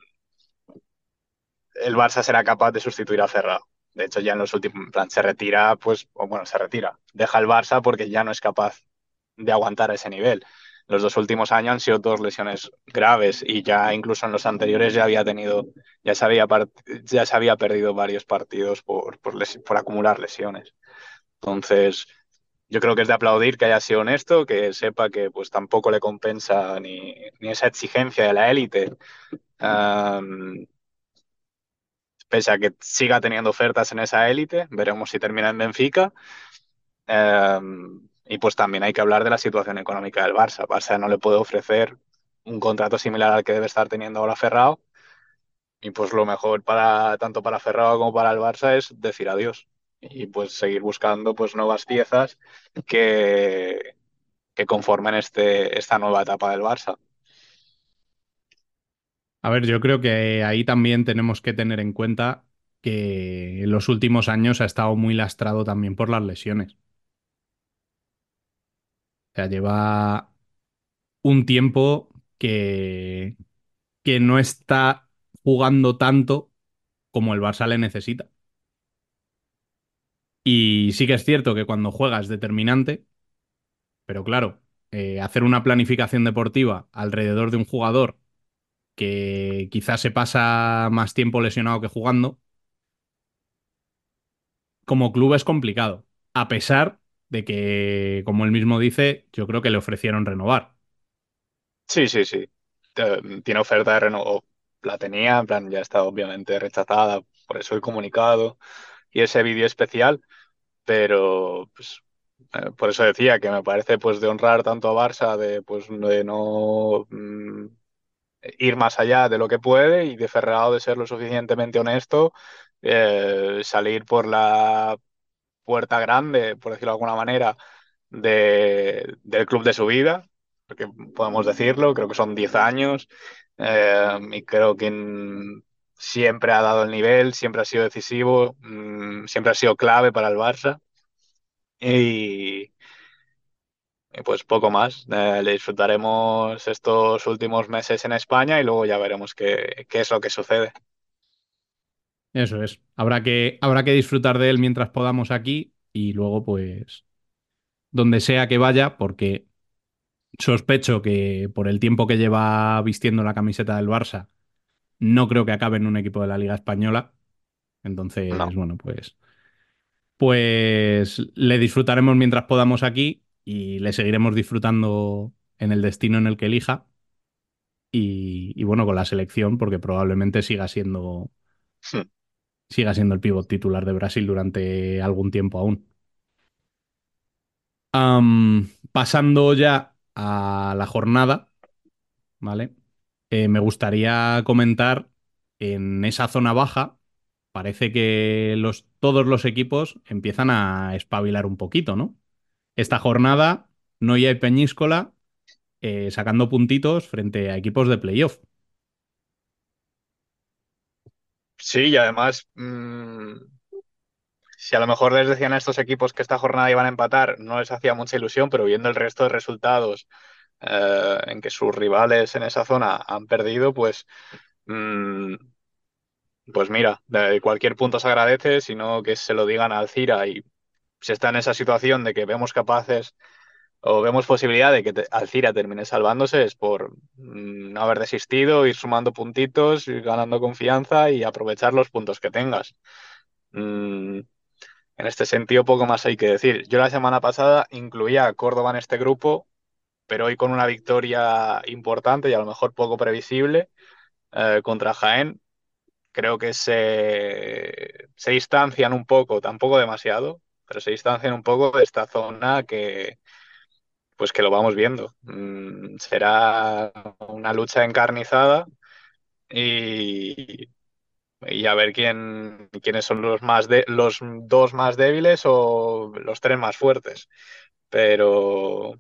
S6: el Barça será capaz de sustituir a Ferrao. De hecho, ya en los últimos, en plan, se retira, pues, o bueno, se retira. Deja el Barça porque ya no es capaz de aguantar ese nivel. Los dos últimos años han sido dos lesiones graves y ya incluso en los anteriores ya había tenido, ya se había, ya se había perdido varios partidos por, por, por acumular lesiones. Entonces, yo creo que es de aplaudir que haya sido honesto, que sepa que pues tampoco le compensa ni, ni esa exigencia de la élite. Am, pese a que siga teniendo ofertas en esa élite, veremos si termina en Benfica. Um, y pues también hay que hablar de la situación económica del Barça. Barça no le puede ofrecer un contrato similar al que debe estar teniendo ahora Ferrao. Y pues lo mejor para tanto para Ferrao como para el Barça es decir adiós. Y pues seguir buscando pues nuevas piezas que, que conformen este, esta nueva etapa del Barça.
S1: A ver, yo creo que ahí también tenemos que tener en cuenta que en los últimos años ha estado muy lastrado también por las lesiones. Sea, lleva un tiempo que, que no está jugando tanto como el Barça le necesita. Y sí que es cierto que cuando juega es determinante, pero claro, eh, hacer una planificación deportiva alrededor de un jugador que quizás se pasa más tiempo lesionado que jugando, como club es complicado, a pesar de que, como él mismo dice, yo creo que le ofrecieron renovar.
S6: Sí, sí, sí. Tiene oferta de renovo. La tenía, en plan, ya está obviamente rechazada por eso el comunicado y ese vídeo especial, pero pues, eh, por eso decía que me parece pues de honrar tanto a Barça de pues de no mm, ir más allá de lo que puede y de Ferrao de ser lo suficientemente honesto, eh, salir por la puerta grande, por decirlo de alguna manera, de, del club de su vida, porque podemos decirlo, creo que son 10 años, eh, y creo que siempre ha dado el nivel, siempre ha sido decisivo, mm, siempre ha sido clave para el Barça, y, y pues poco más. Eh, le disfrutaremos estos últimos meses en España y luego ya veremos qué, qué es lo que sucede.
S1: Eso es. Habrá que, habrá que disfrutar de él mientras podamos aquí y luego, pues, donde sea que vaya, porque sospecho que por el tiempo que lleva vistiendo la camiseta del Barça, no creo que acabe en un equipo de la Liga Española. Entonces,
S6: No.
S1: bueno, pues, pues le disfrutaremos mientras podamos aquí y le seguiremos disfrutando en el destino en el que elija. Y, y bueno, con la selección, porque probablemente siga siendo,
S6: Hmm.
S1: Siga siendo el pívot titular de Brasil durante algún tiempo aún. Pasando ya a la jornada, ¿vale? Eh, me gustaría comentar en esa zona baja, parece que los, todos los equipos empiezan a espabilar un poquito, ¿no? Esta jornada, Noia y Peñíscola eh, sacando puntitos frente a equipos de playoff.
S6: Sí, y además, mm, si a lo mejor les decían a estos equipos que esta jornada iban a empatar, no les hacía mucha ilusión, pero viendo el resto de resultados eh, en que sus rivales en esa zona han perdido, pues, mm, pues mira, cualquier punto se agradece, sino que se lo digan a Alcira y si está en esa situación de que vemos capaces o vemos posibilidad de que te- Alcira termine salvándose, es por mm, no haber desistido, ir sumando puntitos, ir ganando confianza y aprovechar los puntos que tengas. Mm, en este sentido, poco más hay que decir. Yo la semana pasada incluía a Córdoba en este grupo, pero hoy con una victoria importante y a lo mejor poco previsible eh, contra Jaén, creo que se, se distancian un poco, tampoco demasiado, pero se distancian un poco de esta zona que, pues que lo vamos viendo. Mm, será una lucha encarnizada y, y a ver quién, quiénes son los, más de, los dos más débiles o los tres más fuertes. Pero,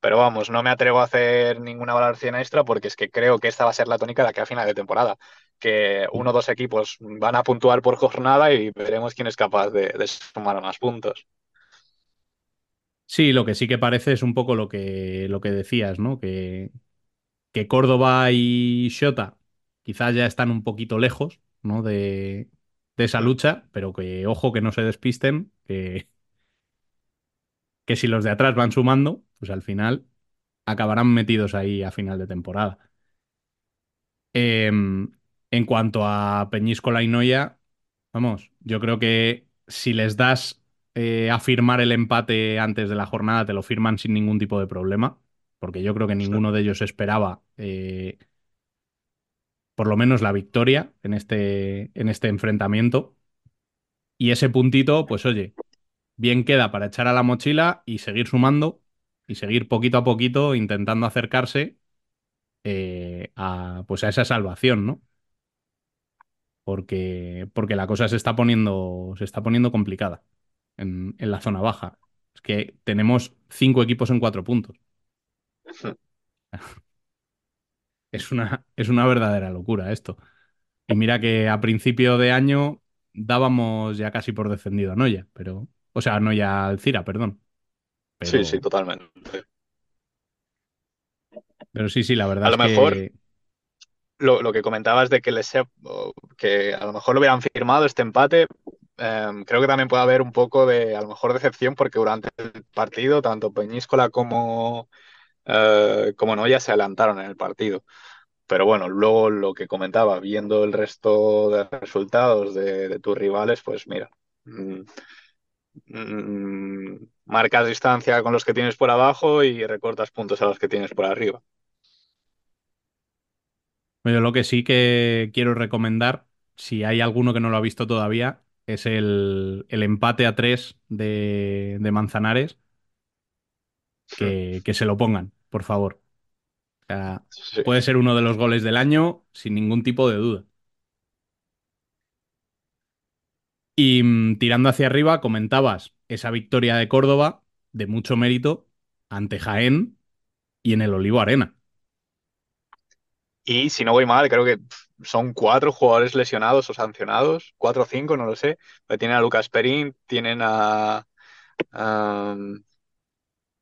S6: pero vamos, no me atrevo a hacer ninguna valoración extra porque es que creo que esta va a ser la tónica de aquí a final de temporada. Que uno o dos equipos van a puntuar por jornada y veremos quién es capaz de, de sumar más puntos.
S1: Sí, lo que sí que parece es un poco lo que, lo que decías, ¿no? Que, que Córdoba y Xota quizás ya están un poquito lejos, ¿no? De, de esa lucha, pero que ojo que no se despisten, que, que si los de atrás van sumando, pues al final acabarán metidos ahí a final de temporada. Em, en cuanto a Peñíscola y Noya, vamos, yo creo que si les das eh, a firmar el empate antes de la jornada, te lo firman sin ningún tipo de problema, porque yo creo que ninguno de ellos esperaba eh, por lo menos la victoria en este, en este enfrentamiento. Y ese puntito, pues oye, bien queda para echar a la mochila y seguir sumando y seguir poquito a poquito intentando acercarse eh, a, pues a esa salvación, ¿no? Porque, porque la cosa se está poniendo, se está poniendo complicada en, en la zona baja. Es que tenemos cinco equipos en cuatro puntos. (laughs) Es una, es una verdadera locura esto. Y mira que a principio de año dábamos ya casi por defendido a Noya, pero. O sea, a Noya Alcira, perdón. Pero,
S6: Sí, sí, totalmente.
S1: pero sí, sí, la verdad
S6: A lo
S1: es que.
S6: mejor- Lo, lo que comentabas de que, les he- que a lo mejor lo hubieran firmado este empate, em, creo que también puede haber un poco de, a lo mejor, decepción porque durante el partido, tanto Peñíscola como, eh, como Noya se adelantaron en el partido. Pero bueno, luego lo que comentaba, viendo el resto de resultados de, tus rivales, pues mira, mm, mm, marcas distancia con los que tienes por abajo y recortas puntos a los que tienes por arriba.
S1: Yo lo que sí que quiero recomendar, si hay alguno que no lo ha visto todavía, es el, el empate a tres de, de Manzanares. Que, que se lo pongan, por favor. O sea,
S6: Sí.
S1: puede ser uno de los goles del año sin ningún tipo de duda. Y mm, tirando hacia arriba, comentabas esa victoria de Córdoba de mucho mérito ante Jaén y en el Olivo Arena.
S6: Y si no voy mal, creo que son cuatro jugadores lesionados o sancionados, cuatro o cinco, no lo sé. Tienen a Lucas Perín, tienen a,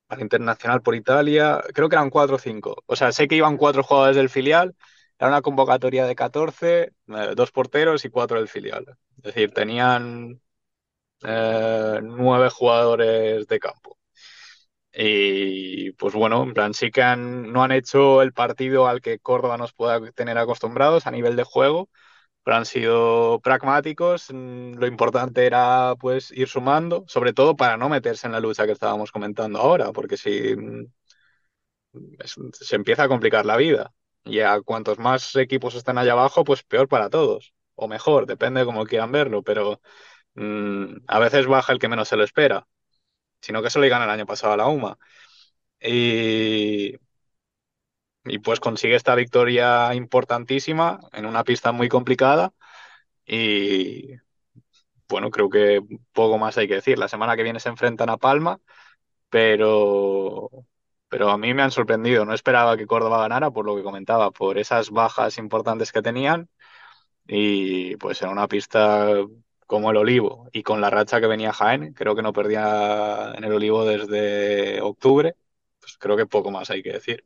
S6: al Internacional por Italia, creo que eran cuatro o cinco. O sea, sé que iban cuatro jugadores del filial, era una convocatoria de 14, eh, dos porteros y cuatro del filial. Es decir, tenían eh, nueve jugadores de campo. Y pues bueno, en plan, sí que han- no han hecho el partido al que Córdoba nos pueda tener acostumbrados a nivel de juego, pero han sido pragmáticos. Mm, Lo importante era pues ir sumando, sobre todo para no meterse en la lucha que estábamos comentando ahora, porque si mm, se empieza a complicar la vida. Y a cuantos más equipos estén allá abajo, pues peor para todos. O mejor, depende de cómo quieran verlo, pero mm, a veces baja el que menos se lo espera sino que se le gana el año pasado a la UMA. Y, y pues consigue esta victoria importantísima en una pista muy complicada. Y bueno, creo que poco más hay que decir. La semana que viene se enfrentan a Palma, pero, pero a mí me han sorprendido. No esperaba que Córdoba ganara, por lo que comentaba, por esas bajas importantes que tenían. Y pues en una pista como el Olivo y con la racha que venía Jaén, creo que no perdía en el Olivo desde octubre, pues creo que poco más hay que decir.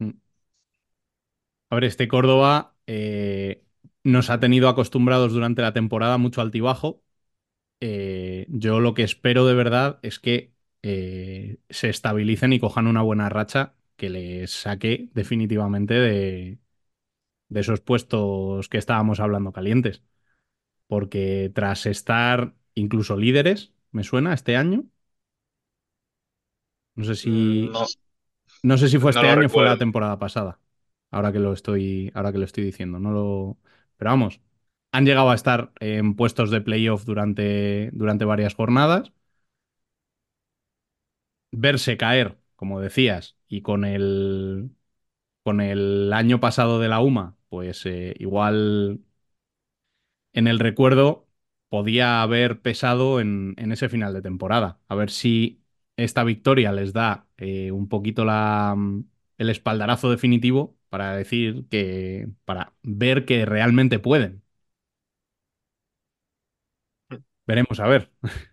S1: Mm. A ver, este Córdoba eh, nos ha tenido acostumbrados durante la temporada mucho altibajo. Eh, yo lo que espero de verdad es que eh, se estabilicen y cojan una buena racha que les saque definitivamente de, de esos puestos que estábamos hablando calientes. Porque tras estar incluso líderes, me suena, este año. No sé si.
S6: No,
S1: No sé si fue este año o fue la temporada pasada. Ahora que lo estoy, ahora que lo estoy diciendo. No lo. Pero vamos, han llegado a estar en puestos de playoff durante, durante varias jornadas. Verse caer, como decías, y con el. con el año pasado de la UMA, pues eh, igual en el recuerdo podía haber pesado en, ese final de temporada. A ver si esta victoria les da eh, un poquito la, el espaldarazo definitivo para decir que, para ver que realmente pueden. Veremos a ver. (laughs)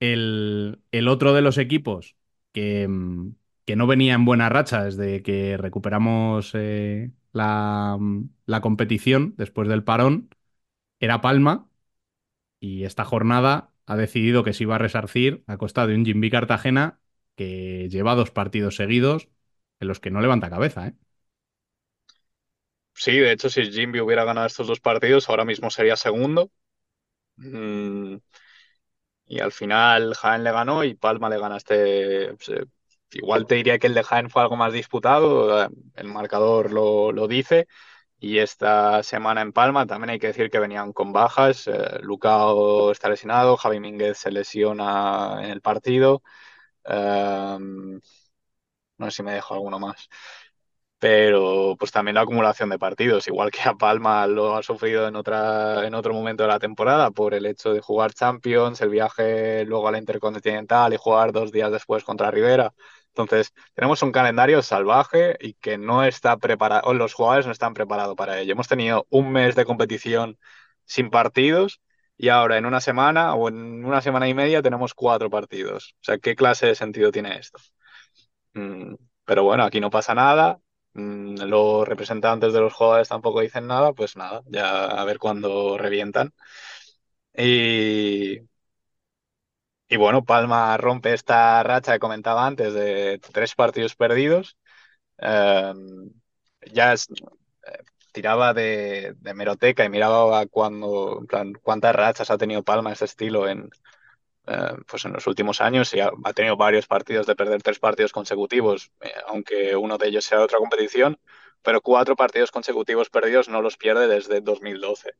S1: El, el otro de los equipos que, mm, que no venía en buena racha desde que recuperamos eh, la, la competición después del parón era Palma y esta jornada ha decidido que se iba a resarcir a costa de un Jimby Cartagena que lleva dos partidos seguidos en los que no levanta cabeza, ¿eh?
S6: Sí, de hecho, si Jimby hubiera ganado estos dos partidos, ahora mismo sería segundo. Mm, y al final Jaén le ganó y Palma le ganaste. pues, eh, igual te diría que el de Jaén fue algo más disputado, eh, el marcador lo, lo dice. Y esta semana en Palma también hay que decir que venían con bajas. Eh, Lucao está lesionado, Javi Mínguez se lesiona en el partido. Eh, no sé si me dejo alguno más. Pero pues también la acumulación de partidos, igual que a Palma lo ha sufrido en otra, en otro momento de la temporada por el hecho de jugar Champions, el viaje luego a la Intercontinental y jugar dos días después contra Rivera. Entonces, tenemos un calendario salvaje y que no está preparado, los jugadores no están preparados para ello. Hemos tenido un mes de competición sin partidos y ahora en una semana o en una semana y media tenemos cuatro partidos. O sea, ¿qué clase de sentido tiene esto? Mm, pero bueno, aquí no pasa nada. Mm, los representantes de los jugadores tampoco dicen nada, pues nada, ya a ver cuándo revientan. Y, y bueno, Palma rompe esta racha que comentaba antes de tres partidos perdidos. Eh, ya es- eh, tiraba de, de hemeroteca y miraba cuando, plan, cuántas rachas ha tenido Palma este estilo en, eh, pues en los últimos años y ha, ha tenido varios partidos de perder tres partidos consecutivos, eh, aunque uno de ellos sea otra competición, pero cuatro partidos consecutivos perdidos no los pierde desde 2012.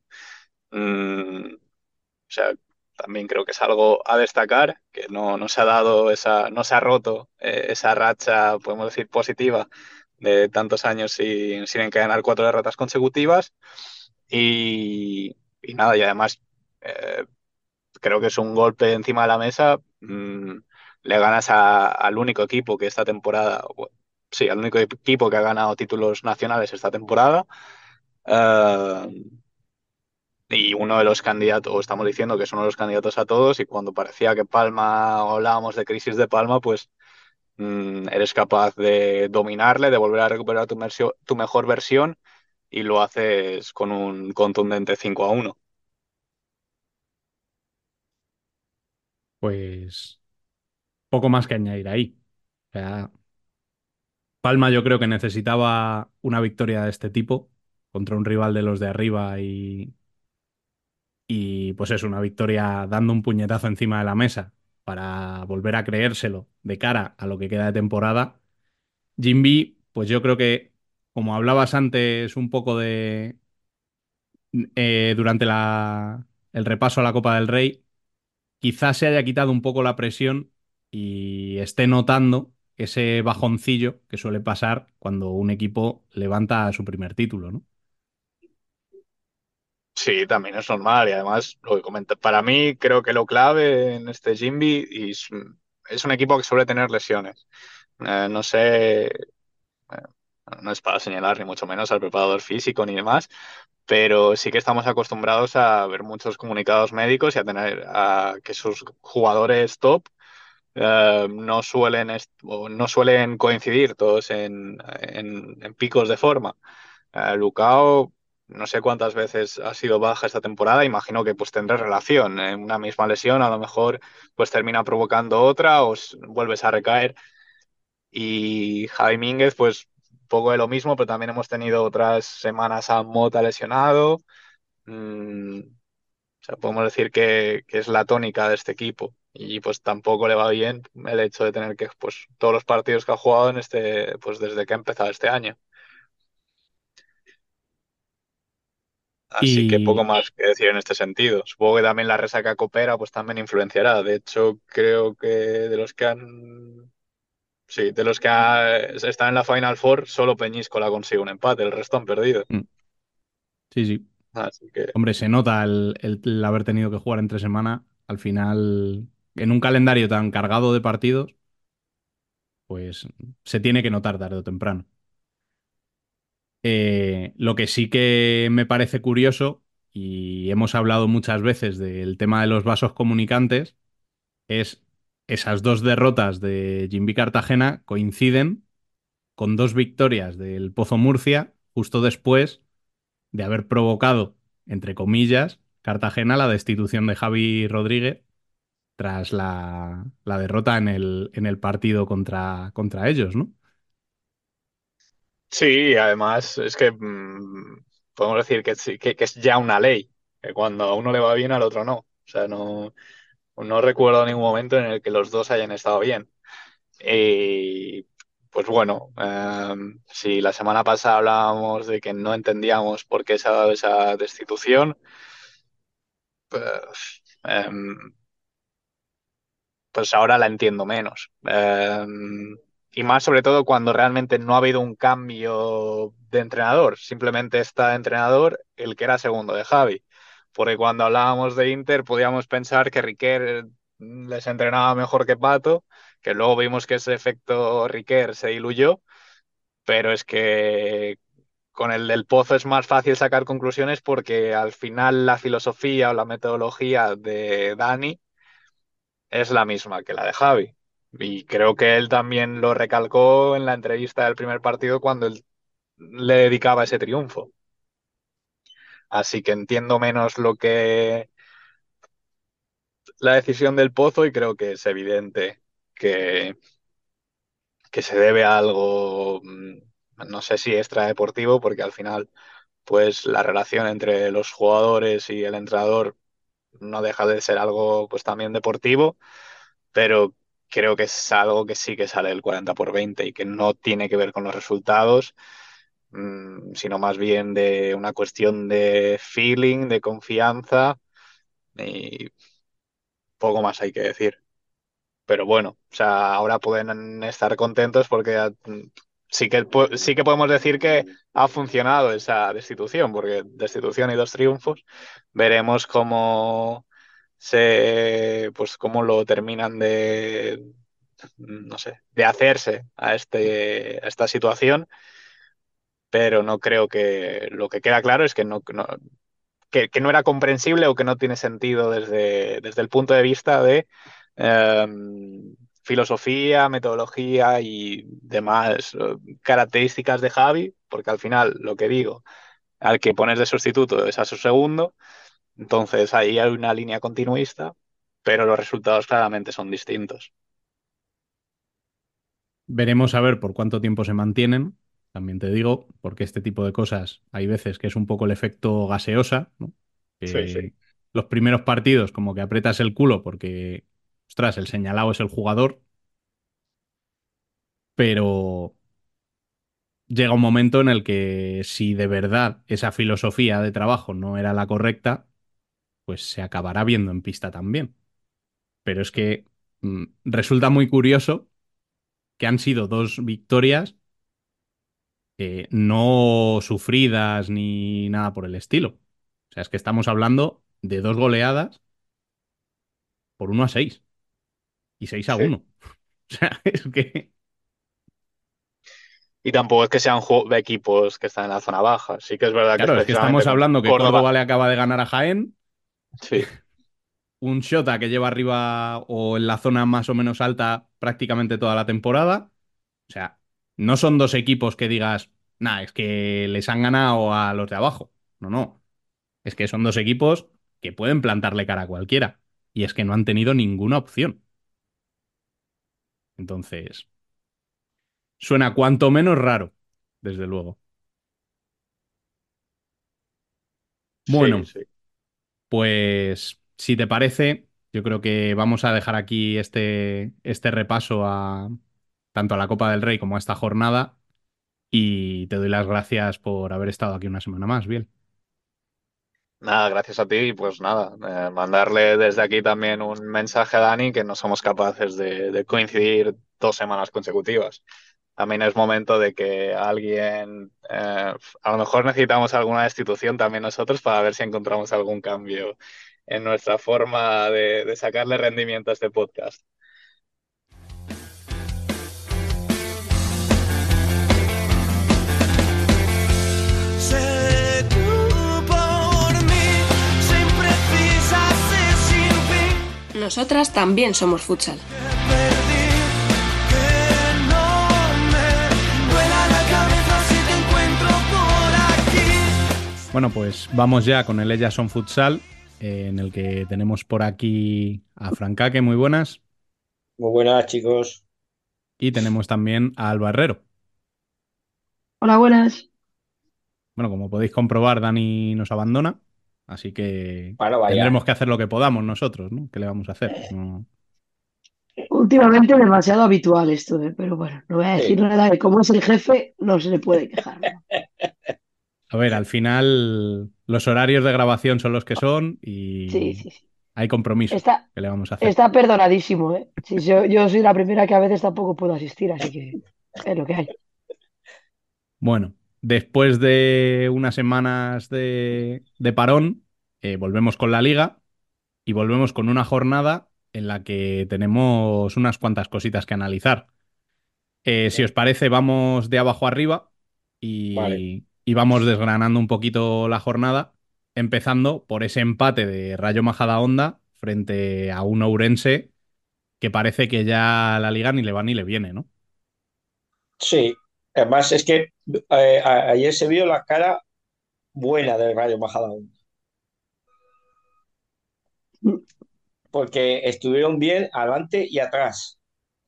S6: Mm, o sea, también creo que es algo a destacar, que no, no se ha dado esa, no se ha roto eh, esa racha, podemos decir, positiva de tantos años sin, sin encadenar cuatro derrotas consecutivas. Y, y nada, y además eh, creo que es un golpe encima de la mesa. mm, le ganas a- al único equipo que esta temporada, bu- sí, al único equipo que ha ganado títulos nacionales esta temporada. Eh, y uno de los candidatos, o estamos diciendo que es uno de los candidatos a todos, y cuando parecía que Palma, hablábamos de crisis de Palma, pues mm, eres capaz de dominarle, de volver a recuperar tu, tu mejor versión, y lo haces con un contundente 5 a 1.
S1: Pues poco más que añadir ahí. O sea, Palma yo creo que necesitaba una victoria de este tipo contra un rival de los de arriba y, y pues es una victoria dando un puñetazo encima de la mesa para volver a creérselo de cara a lo que queda de temporada. Jimby, pues yo creo que como hablabas antes un poco de eh, durante la, el repaso a la Copa del Rey, quizás se haya quitado un poco la presión y esté notando ese bajoncillo que suele pasar cuando un equipo levanta su primer título, ¿no?
S6: Sí, también es normal y además lo que comenta, para mí creo que lo clave en este Jimby es, es un equipo que suele tener lesiones. Eh, no sé, eh, no es para señalar ni mucho menos al preparador físico ni demás, pero sí que estamos acostumbrados a ver muchos comunicados médicos y a tener a que sus jugadores top eh, no suelen no suelen coincidir todos en, en- en picos de forma. Eh, Lucao, no sé cuántas veces ha sido baja esta temporada, imagino que pues tendrá relación. En una misma lesión a lo mejor pues termina provocando otra o vuelves a recaer. Y Javi Mínguez, pues poco de lo mismo, pero también hemos tenido otras semanas a Mota lesionado. Mm, o sea, podemos decir que, que es la tónica de este equipo. Y pues tampoco le va bien el hecho de tener que, pues, todos los partidos que ha jugado en este, pues desde que ha empezado este año. Así que poco más que decir en este sentido. Supongo que también la resaca copera, pues también influenciará. De hecho, creo que de los que han Sí, de los que ha- están en la Final Four, solo Peñíscola consigue un empate, el resto han perdido.
S1: Sí, sí.
S6: Así que
S1: Hombre, se nota el, el- el haber tenido que jugar entre semana. Al final, en un calendario tan cargado de partidos, pues se tiene que notar tarde o temprano. Eh, lo que sí que me parece curioso, y hemos hablado muchas veces del tema de los vasos comunicantes, es esas dos derrotas de Jimby Cartagena coinciden con dos victorias del Pozo Murcia justo después de haber provocado, entre comillas, Cartagena la destitución de Javi Rodríguez tras la, la derrota en el, en el partido contra, contra ellos, ¿no?
S6: Sí, además es que mm, podemos decir que, que es ya una ley, que cuando a uno le va bien, al otro no. O sea, no, no recuerdo ningún momento en el que los dos hayan estado bien. Y pues bueno, em, si la semana pasada hablábamos de que no entendíamos por qué se ha dado esa destitución, pues, em, pues ahora la entiendo menos. Em, y más sobre todo cuando realmente no ha habido un cambio de entrenador, simplemente está entrenador el que era segundo de Javi. Porque cuando hablábamos de Inter podíamos pensar que Riquer les entrenaba mejor que Pato, que luego vimos que ese efecto Riquer se diluyó, pero es que con el del Pozo es más fácil sacar conclusiones porque al final la filosofía o la metodología de Dani es la misma que la de Javi. Y creo que él también lo recalcó en la entrevista del primer partido cuando él le dedicaba ese triunfo. Así que entiendo menos lo que la decisión del Pozo y creo que es evidente que, que se debe a algo, mm, no sé si extradeportivo, porque al final, pues la relación entre los jugadores y el entrenador no deja de ser algo, pues también deportivo, pero creo que es algo que sí que sale del 40 por 20 y que no tiene que ver con los resultados, mm, sino más bien de una cuestión de feeling, de confianza y poco más hay que decir. Pero bueno, o sea, ahora pueden estar contentos porque mm, sí que, sí que podemos decir que ha funcionado esa destitución, porque destitución y dos triunfos. Veremos cómo se, pues cómo lo terminan de, no sé, de hacerse a este, a esta situación, pero no creo que lo que queda claro es que no, no- que, no era comprensible o que no tiene sentido desde, desde el punto de vista de eh, filosofía, metodología y demás eh, características de Javi, porque al final lo que digo, al que pones de sustituto es a su segundo, entonces ahí hay una línea continuista, pero los resultados claramente son distintos.
S1: Veremos a ver por cuánto tiempo se mantienen. También te digo, porque este tipo de cosas hay veces que es un poco el efecto gaseosa, ¿no?
S6: Sí,
S1: Que
S6: sí.
S1: los primeros partidos como que aprietas el culo porque, ostras, el señalado es el jugador, pero llega un momento en el que si de verdad esa filosofía de trabajo no era la correcta, pues se acabará viendo en pista también. Pero es que mm, resulta muy curioso que han sido dos victorias eh, no sufridas ni nada por el estilo. O sea, es que estamos hablando de dos goleadas por 1 a 6 y 6 a
S6: Sí.
S1: 1. (laughs) O sea, es que...
S6: Y tampoco es que sean equipos que están en la zona baja. Sí que es verdad
S1: Claro,
S6: que
S1: es que estamos hablando que
S6: Córdoba-
S1: Córdoba le acaba de ganar a Jaén,
S6: Sí,
S1: un Shota que lleva arriba o en la zona más o menos alta prácticamente toda la temporada. O sea, no son dos equipos que digas, nah, es que les han ganado a los de abajo. No, no. Es que son dos equipos que pueden plantarle cara a cualquiera. Y es que no han tenido ninguna opción. Entonces, suena cuanto menos raro, desde luego. Bueno,
S6: sí, sí.
S1: Pues si te parece, yo creo que vamos a dejar aquí este, este repaso a tanto a la Copa del Rey como a esta jornada. Y te doy las gracias por haber estado aquí una semana más, bien.
S6: Nada, gracias a ti y pues nada, eh, mandarle desde aquí también un mensaje a Dani que no somos capaces de, de coincidir dos semanas consecutivas. También es momento de que alguien, eh, a lo mejor necesitamos alguna destitución también nosotros para ver si encontramos algún cambio en nuestra forma de, de sacarle rendimiento a este podcast.
S7: Nosotras también somos futsal.
S1: Bueno, pues vamos ya con el Ellas Son Futsal, eh, en el que tenemos por aquí a Francaque, muy buenas,
S8: Muy buenas, chicos.
S1: y tenemos también a Alba Herrero.
S9: Hola, buenas.
S1: Bueno, como podéis comprobar, Dani nos abandona, así que
S8: Bueno, vaya.
S1: tendremos que hacer lo que podamos nosotros, ¿no? ¿Qué le vamos a hacer? No-
S9: Últimamente demasiado habitual esto, ¿eh? Pero bueno, no voy a decir
S8: Sí.
S9: nada de cómo es el jefe, no se le puede quejar. ¿no? (laughs)
S1: A ver, al final los horarios de grabación son los que son y
S9: Sí, sí, sí.
S1: hay compromiso.
S9: Está,
S1: ¿Qué le vamos a hacer?
S9: está perdonadísimo, ¿eh? Sí, yo, yo soy la primera que a veces tampoco puedo asistir, así que es lo que hay.
S1: Bueno, después de unas semanas de, de parón, eh, volvemos con la liga y volvemos con una jornada en la que tenemos unas cuantas cositas que analizar. Eh, si os parece, vamos de abajo arriba y,
S8: Vale.
S1: Y vamos desgranando un poquito la jornada, empezando por ese empate de Rayo Majadahonda frente a un Ourense que parece que ya la liga ni le va ni le viene, ¿no?
S8: Sí, además es que eh, ayer se vio la cara buena del Rayo Majadahonda. Porque estuvieron bien adelante y atrás.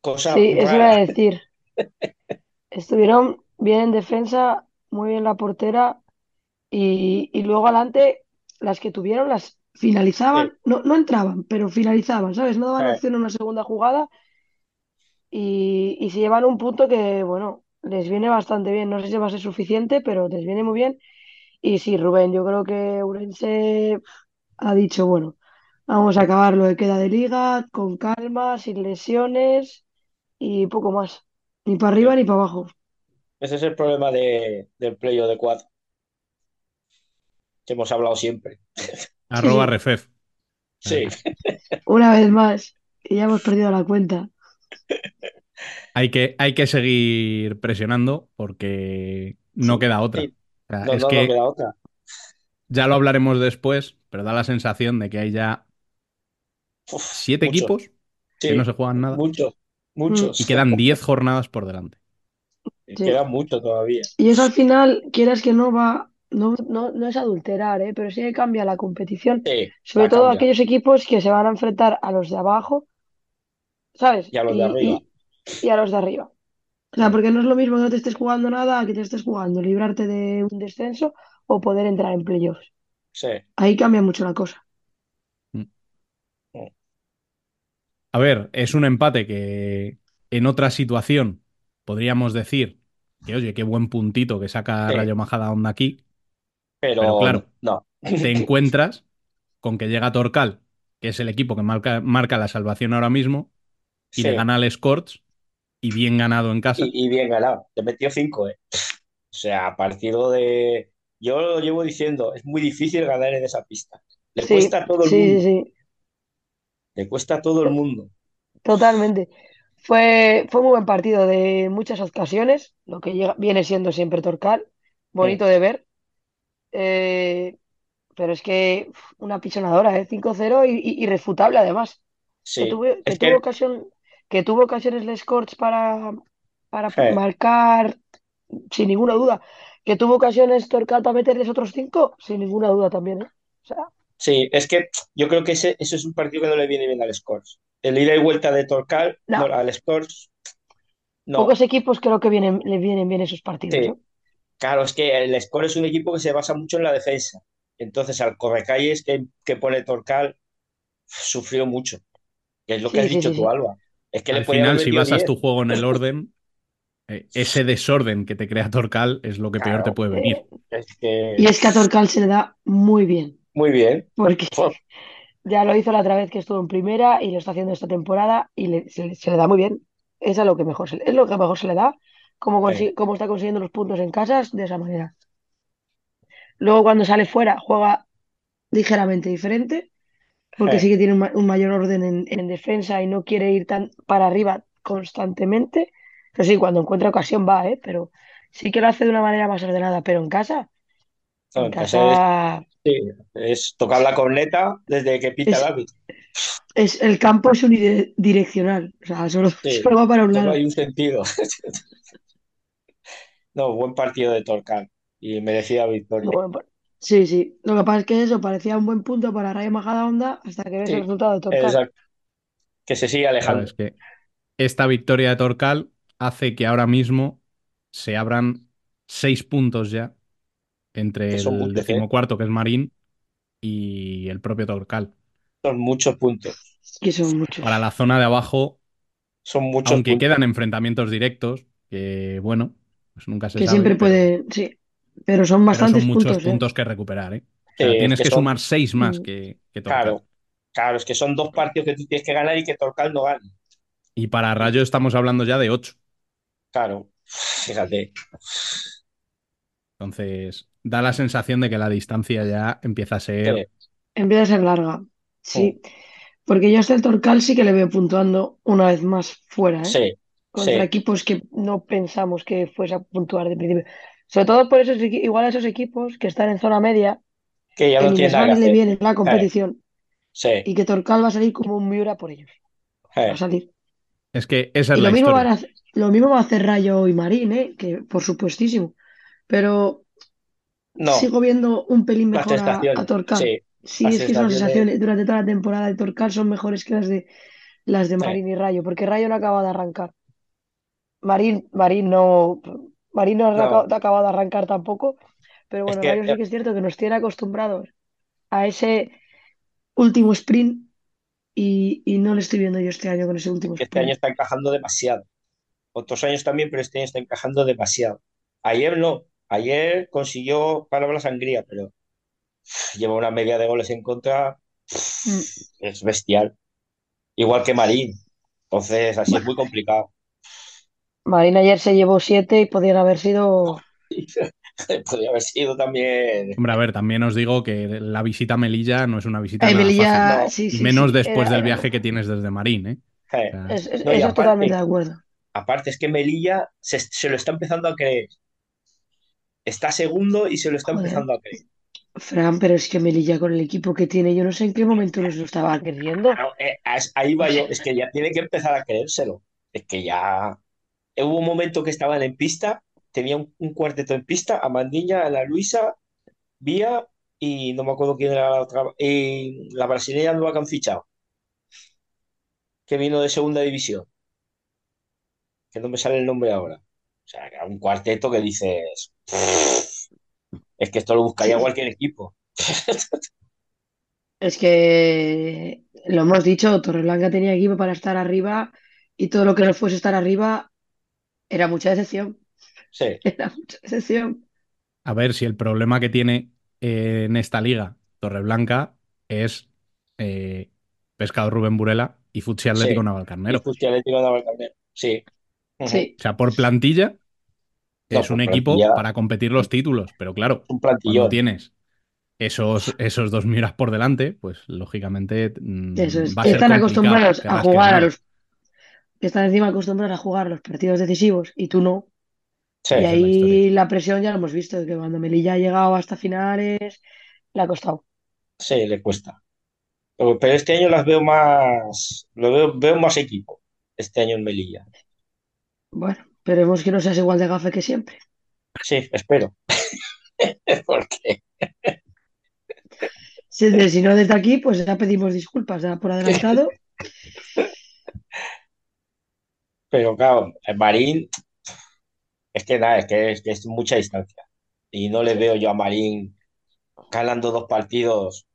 S8: Cosa
S9: Sí, eso iba a
S8: rara.
S9: decir. (laughs) Estuvieron bien en defensa, muy bien la portera y, y luego adelante las que tuvieron las finalizaban, no, no entraban, pero finalizaban, ¿sabes? No daban
S8: Eh.
S9: opción en una segunda jugada y, y se llevan un punto que, bueno, les viene bastante bien. No sé si va a ser suficiente, pero les viene muy bien. Y sí, Rubén, yo creo que Urense ha dicho, bueno, vamos a acabar lo que queda de liga, con calma, sin lesiones y poco más. Ni para arriba ni para abajo.
S8: Ese es el problema de, del playo de cuatro. Que hemos hablado siempre. (laughs)
S1: Arroba refef.
S8: Sí,
S9: Una vez más, que ya hemos perdido la cuenta. (laughs)
S1: Hay que, hay que seguir presionando porque no
S8: Sí,
S1: queda otra.
S8: sí.
S1: O sea,
S8: no,
S1: es
S8: no,
S1: que
S8: no queda otra.
S1: ya lo hablaremos después, pero da la sensación de que hay ya
S8: Uf,
S1: siete
S8: mucho.
S1: equipos
S8: Sí,
S1: que no se juegan nada
S8: muchos, muchos.
S1: y quedan diez jornadas por delante.
S9: Sí.
S8: Queda mucho todavía.
S9: Y eso al final, quieras que no va, no, no, no es adulterar, ¿eh? Pero sí que cambia la competición.
S8: Sí,
S9: Sobre
S8: la
S9: todo
S8: cambia.
S9: aquellos equipos que se van a enfrentar a los de abajo, ¿sabes?
S8: Y a los de arriba.
S9: y- y a los de arriba. O sea, porque no es lo mismo que no te estés jugando nada a que te estés jugando, librarte de un descenso o poder entrar en playoffs.
S8: Sí,
S9: Ahí cambia mucho la cosa.
S1: A ver, es un empate que en otra situación podríamos decir que, oye, qué buen puntito que saca
S8: Sí.
S1: Rayo Majadahonda aquí.
S8: pero,
S1: Pero claro.
S8: no.
S1: Te (laughs) encuentras con que llega Torcal, que es el equipo que marca, marca la salvación ahora mismo, y
S8: Sí.
S1: le gana al Scorch, y bien ganado en casa.
S8: Y, y bien ganado. Te metió cinco, ¿eh? O sea, partido de. Yo lo llevo diciendo, es muy difícil ganar en esa pista. Le
S9: Sí,
S8: cuesta a todo el
S9: sí,
S8: mundo.
S9: sí, sí,
S8: Le cuesta a todo el mundo.
S9: totalmente. Fue, fue muy buen partido de muchas ocasiones, lo que llega- viene siendo siempre Torcal, bonito de ver. Eh, pero es que una pisonadora, ¿eh? 5-0 y, y- irrefutable además. Que tuvo, que
S8: Es
S9: tuvo
S8: que
S9: ocasión, que tuvo ocasiones Les Corts para, para marcar, sin ninguna duda. Que tuvo ocasiones Torcal para meterles otros cinco, sin ninguna duda también, ¿eh? O sea,
S8: Sí, es que yo creo que ese, ese es un partido que no le viene bien al Scores. El ida y vuelta de Torcal,
S9: No.
S8: no, al Scores, no.
S9: pocos equipos creo que vienen, le vienen bien esos partidos,
S8: Sí.
S9: ¿no?
S8: Claro, es que el Score es un equipo que se basa mucho en la defensa. Entonces, al correcalles que, que pone Torcal, sufrió mucho. Que es lo que has
S9: sí,
S8: dicho
S9: sí,
S8: tú,
S9: sí.
S8: Alba. Es que
S1: Al final, si basas
S8: 10.
S1: tu juego en el orden, eh, ese desorden que te crea Torcal es lo que peor te puede venir.
S8: Es que
S9: Y es que a Torcal se le da muy bien.
S8: Muy bien.
S9: porque ya lo hizo la otra vez que estuvo en primera y lo está haciendo esta temporada y le- se, se le da muy bien. Es a lo que mejor se, es lo que mejor se le da, como, consi- como está consiguiendo los puntos en casas de esa manera. Luego cuando sale fuera juega ligeramente diferente, porque sí que tiene un, ma- un mayor orden en, en defensa y no quiere ir tan para arriba constantemente. Pero sí, cuando encuentra ocasión va, ¿eh? Pero sí que lo hace de una manera más ordenada. Pero en casa,
S8: no,
S9: en
S8: en casa es,
S9: casa
S8: sí, es tocar la corneta desde que pita el
S9: es,
S8: árbitro.
S9: es el campo es unidireccional. O sea, solo,
S8: Sí, (laughs)
S9: solo va para un
S8: solo
S9: lado.
S8: hay un sentido. (laughs) No, buen partido de Torcal y merecida victoria.
S9: Bueno, sí, sí. Lo que pasa es que eso parecía un buen punto para Rayo Majadahonda hasta que ves el resultado de Torcal.
S8: exacto. Que se sigue
S1: Claro,
S8: alejando.
S1: es que esta victoria de Torcal hace que ahora mismo se abran seis puntos ya entre el
S8: ¿eh?
S1: decimocuarto, que es Marín, y el propio Torcal.
S8: Son muchos puntos.
S9: Que son muchos.
S1: Para la zona de abajo,
S8: Son muchos
S1: aunque
S8: puntos.
S1: quedan enfrentamientos directos, que bueno, pues nunca se
S9: Que
S1: sabe,
S9: siempre
S1: pero,
S9: puede. Sí. Pero son
S1: pero
S9: bastantes
S1: son muchos
S9: puntos, ¿eh?
S1: puntos que recuperar, ¿eh? O sea, tienes
S8: que
S1: que
S8: son,
S1: sumar seis más
S9: Mm.
S1: que, que Torcal.
S8: claro, claro, es que son dos partidos que tú tienes que ganar y que Torcal no gane.
S1: Y para Rayo estamos hablando ya de ocho.
S8: Claro, fíjate.
S1: Entonces, da la sensación de que la distancia ya empieza a ser
S9: Empieza a ser larga. Sí. Porque yo hasta el Torcal sí que le veo puntuando una vez más fuera, ¿eh?
S8: sí,
S9: Contra
S8: sí,
S9: equipos que no pensamos que fuese a puntuar de principio. Sobre todo por esos, igual esos equipos que están en zona media,
S8: que ya no
S9: ni
S8: tiene
S9: les
S8: nada
S9: va
S8: que
S9: ni le viene la competición.
S8: sí,
S9: Y que Torcal va a salir como un Miura por ellos. Va a salir.
S1: Es que esa es
S9: Y
S1: la
S9: lo mismo, van a lo mismo va a hacer Rayo y Marín, ¿eh? Que por supuestísimo. Pero
S8: no,
S9: sigo viendo un pelín mejor a, a Torcal.
S8: sí,
S9: Sí, es que son
S8: sensaciones,
S9: durante toda la temporada de Torcal son mejores que las de las de
S8: sí,
S9: Marín y Rayo, porque Rayo no acaba de arrancar. Marín, Marín no, Marín no ha
S8: no,
S9: aca- ha acabado de arrancar tampoco, pero
S8: es
S9: bueno,
S8: que,
S9: Rayo sí que es cierto que nos tiene acostumbrados a ese último sprint y, y no le estoy viendo yo este año con ese último
S8: que este año
S9: sprint.
S8: está encajando demasiado. Otros años también, pero este año está encajando demasiado. Ayer no, ayer consiguió parar la sangría, pero (sighs) lleva una media de goles en contra,
S9: Mm, (sighs)
S8: es bestial. Igual que Marín. Entonces, así es muy complicado.
S9: Marín ayer se llevó siete y podrían haber sido. (laughs)
S8: Podría haber sido también.
S1: Hombre, a ver, también os digo que la visita a Melilla no es una visita
S9: Ay,
S1: nada fácil.
S9: Melilla,
S8: No,
S9: sí,
S1: Y
S9: sí,
S1: menos
S9: sí,
S1: después
S9: era,
S1: del viaje que tienes desde Marín, ¿eh? O
S8: eh,
S1: sea,
S9: es- es-
S8: No, y
S9: eso totalmente
S8: aparte,
S9: de acuerdo.
S8: aparte es que Melilla se, se lo está empezando a creer. Está segundo y se lo está
S9: Joder,
S8: empezando a creer.
S9: Fran, pero es que Melilla con el equipo que tiene, yo no sé en qué momento nos lo estaba creyendo.
S8: Claro, eh, ahí va yo. Es que ya tiene que empezar a creérselo. Es que ya. Hubo un momento que estaban en pista, tenía un, un cuarteto en pista, Amandiña, Ana Luisa, Vía y no me acuerdo quién era la otra. La brasileña nueva que han fichado, que vino de segunda división, que no me sale el nombre ahora. O sea, un cuarteto que dices. Es que esto lo buscaría
S9: Sí,
S8: cualquier equipo.
S9: es que lo hemos dicho, Torreblanca tenía equipo para estar arriba y todo lo que no fuese estar arriba era mucha decepción.
S8: Sí, (laughs)
S9: Era mucha decepción.
S1: a ver si el problema que tiene eh, en esta liga Torreblanca es eh, Pescado Rubén Burela y Futsi Atlético
S8: sí. Y
S1: Navalcarnero.
S8: Fusti Atlético de Navalcarnero. Sí.
S9: Sí,
S1: O sea, por plantilla
S8: No,
S1: es un
S8: por
S1: equipo
S8: plantilla,
S1: para competir los títulos, pero claro,
S8: un
S1: cuando tienes esos, esos dos miras por delante, pues lógicamente mm,
S9: eso es.
S1: va a ser
S9: Están acostumbrados a jugar a los, están encima acostumbrados a jugar los partidos decisivos y tú no.
S8: Sí,
S9: Y
S1: la
S9: ahí la presión ya lo hemos visto, que cuando Melilla ha llegado hasta finales, le ha costado.
S8: sí, le cuesta. Pero, pero este año las veo más, lo veo, veo más equipo este año en Melilla.
S9: Bueno, esperemos que no seas igual de gafe que siempre.
S8: Sí, espero. (laughs) Porque
S9: Si, si no desde aquí, pues ya pedimos disculpas ya por adelantado.
S8: Pero claro, Marín, es que nada, es que es, que es mucha distancia. Y no le veo yo a Marín ganando dos partidos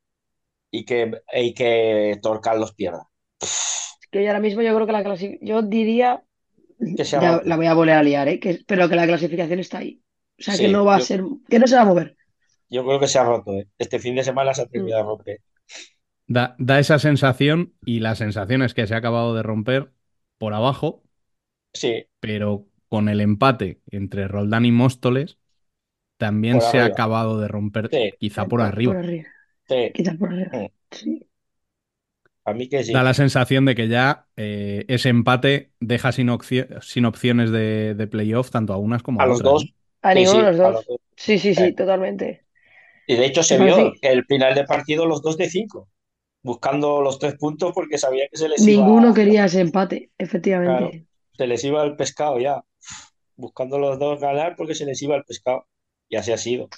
S8: y que, y que Torcal los pierda.
S9: Que yo ahora mismo yo creo que la clasificación, yo diría,
S8: Que se
S9: ya
S8: haga.
S9: la voy a volver a liar, ¿eh? Que, pero que la clasificación está ahí. O sea, que no va a ser, que no se va a mover.
S8: Yo creo que se ha roto, ¿eh? Este fin de semana se ha terminado de romper.
S1: Da, da esa sensación y la sensación es que se ha acabado de romper por abajo,
S8: Sí,
S1: pero con el empate entre Roldán y Móstoles también
S8: Por
S1: se ha acabado de romper
S8: Sí.
S1: quizá por arriba.
S9: Por arriba.
S8: sí.
S9: Quizás por arriba.
S8: Mm.
S9: Sí.
S8: A mí que sí.
S1: Da la sensación de que ya eh, ese empate deja sin, opci- sin opciones de, de playoff tanto a unas como a,
S8: A los
S1: otras.
S8: dos.
S1: ¿no?
S9: A
S8: Sí,
S9: ninguno
S8: sí,
S9: de los
S8: a
S9: dos.
S8: los dos.
S9: Sí, sí, sí,
S8: Eh.
S9: totalmente.
S8: Y de hecho se vio el final de partido los dos de cinco, buscando los tres puntos porque sabía que se les
S9: Ninguno
S8: iba,
S9: quería ese empate, efectivamente.
S8: se les iba el pescado ya. Buscando los dos ganar porque se les iba el pescado. Y así ha sido.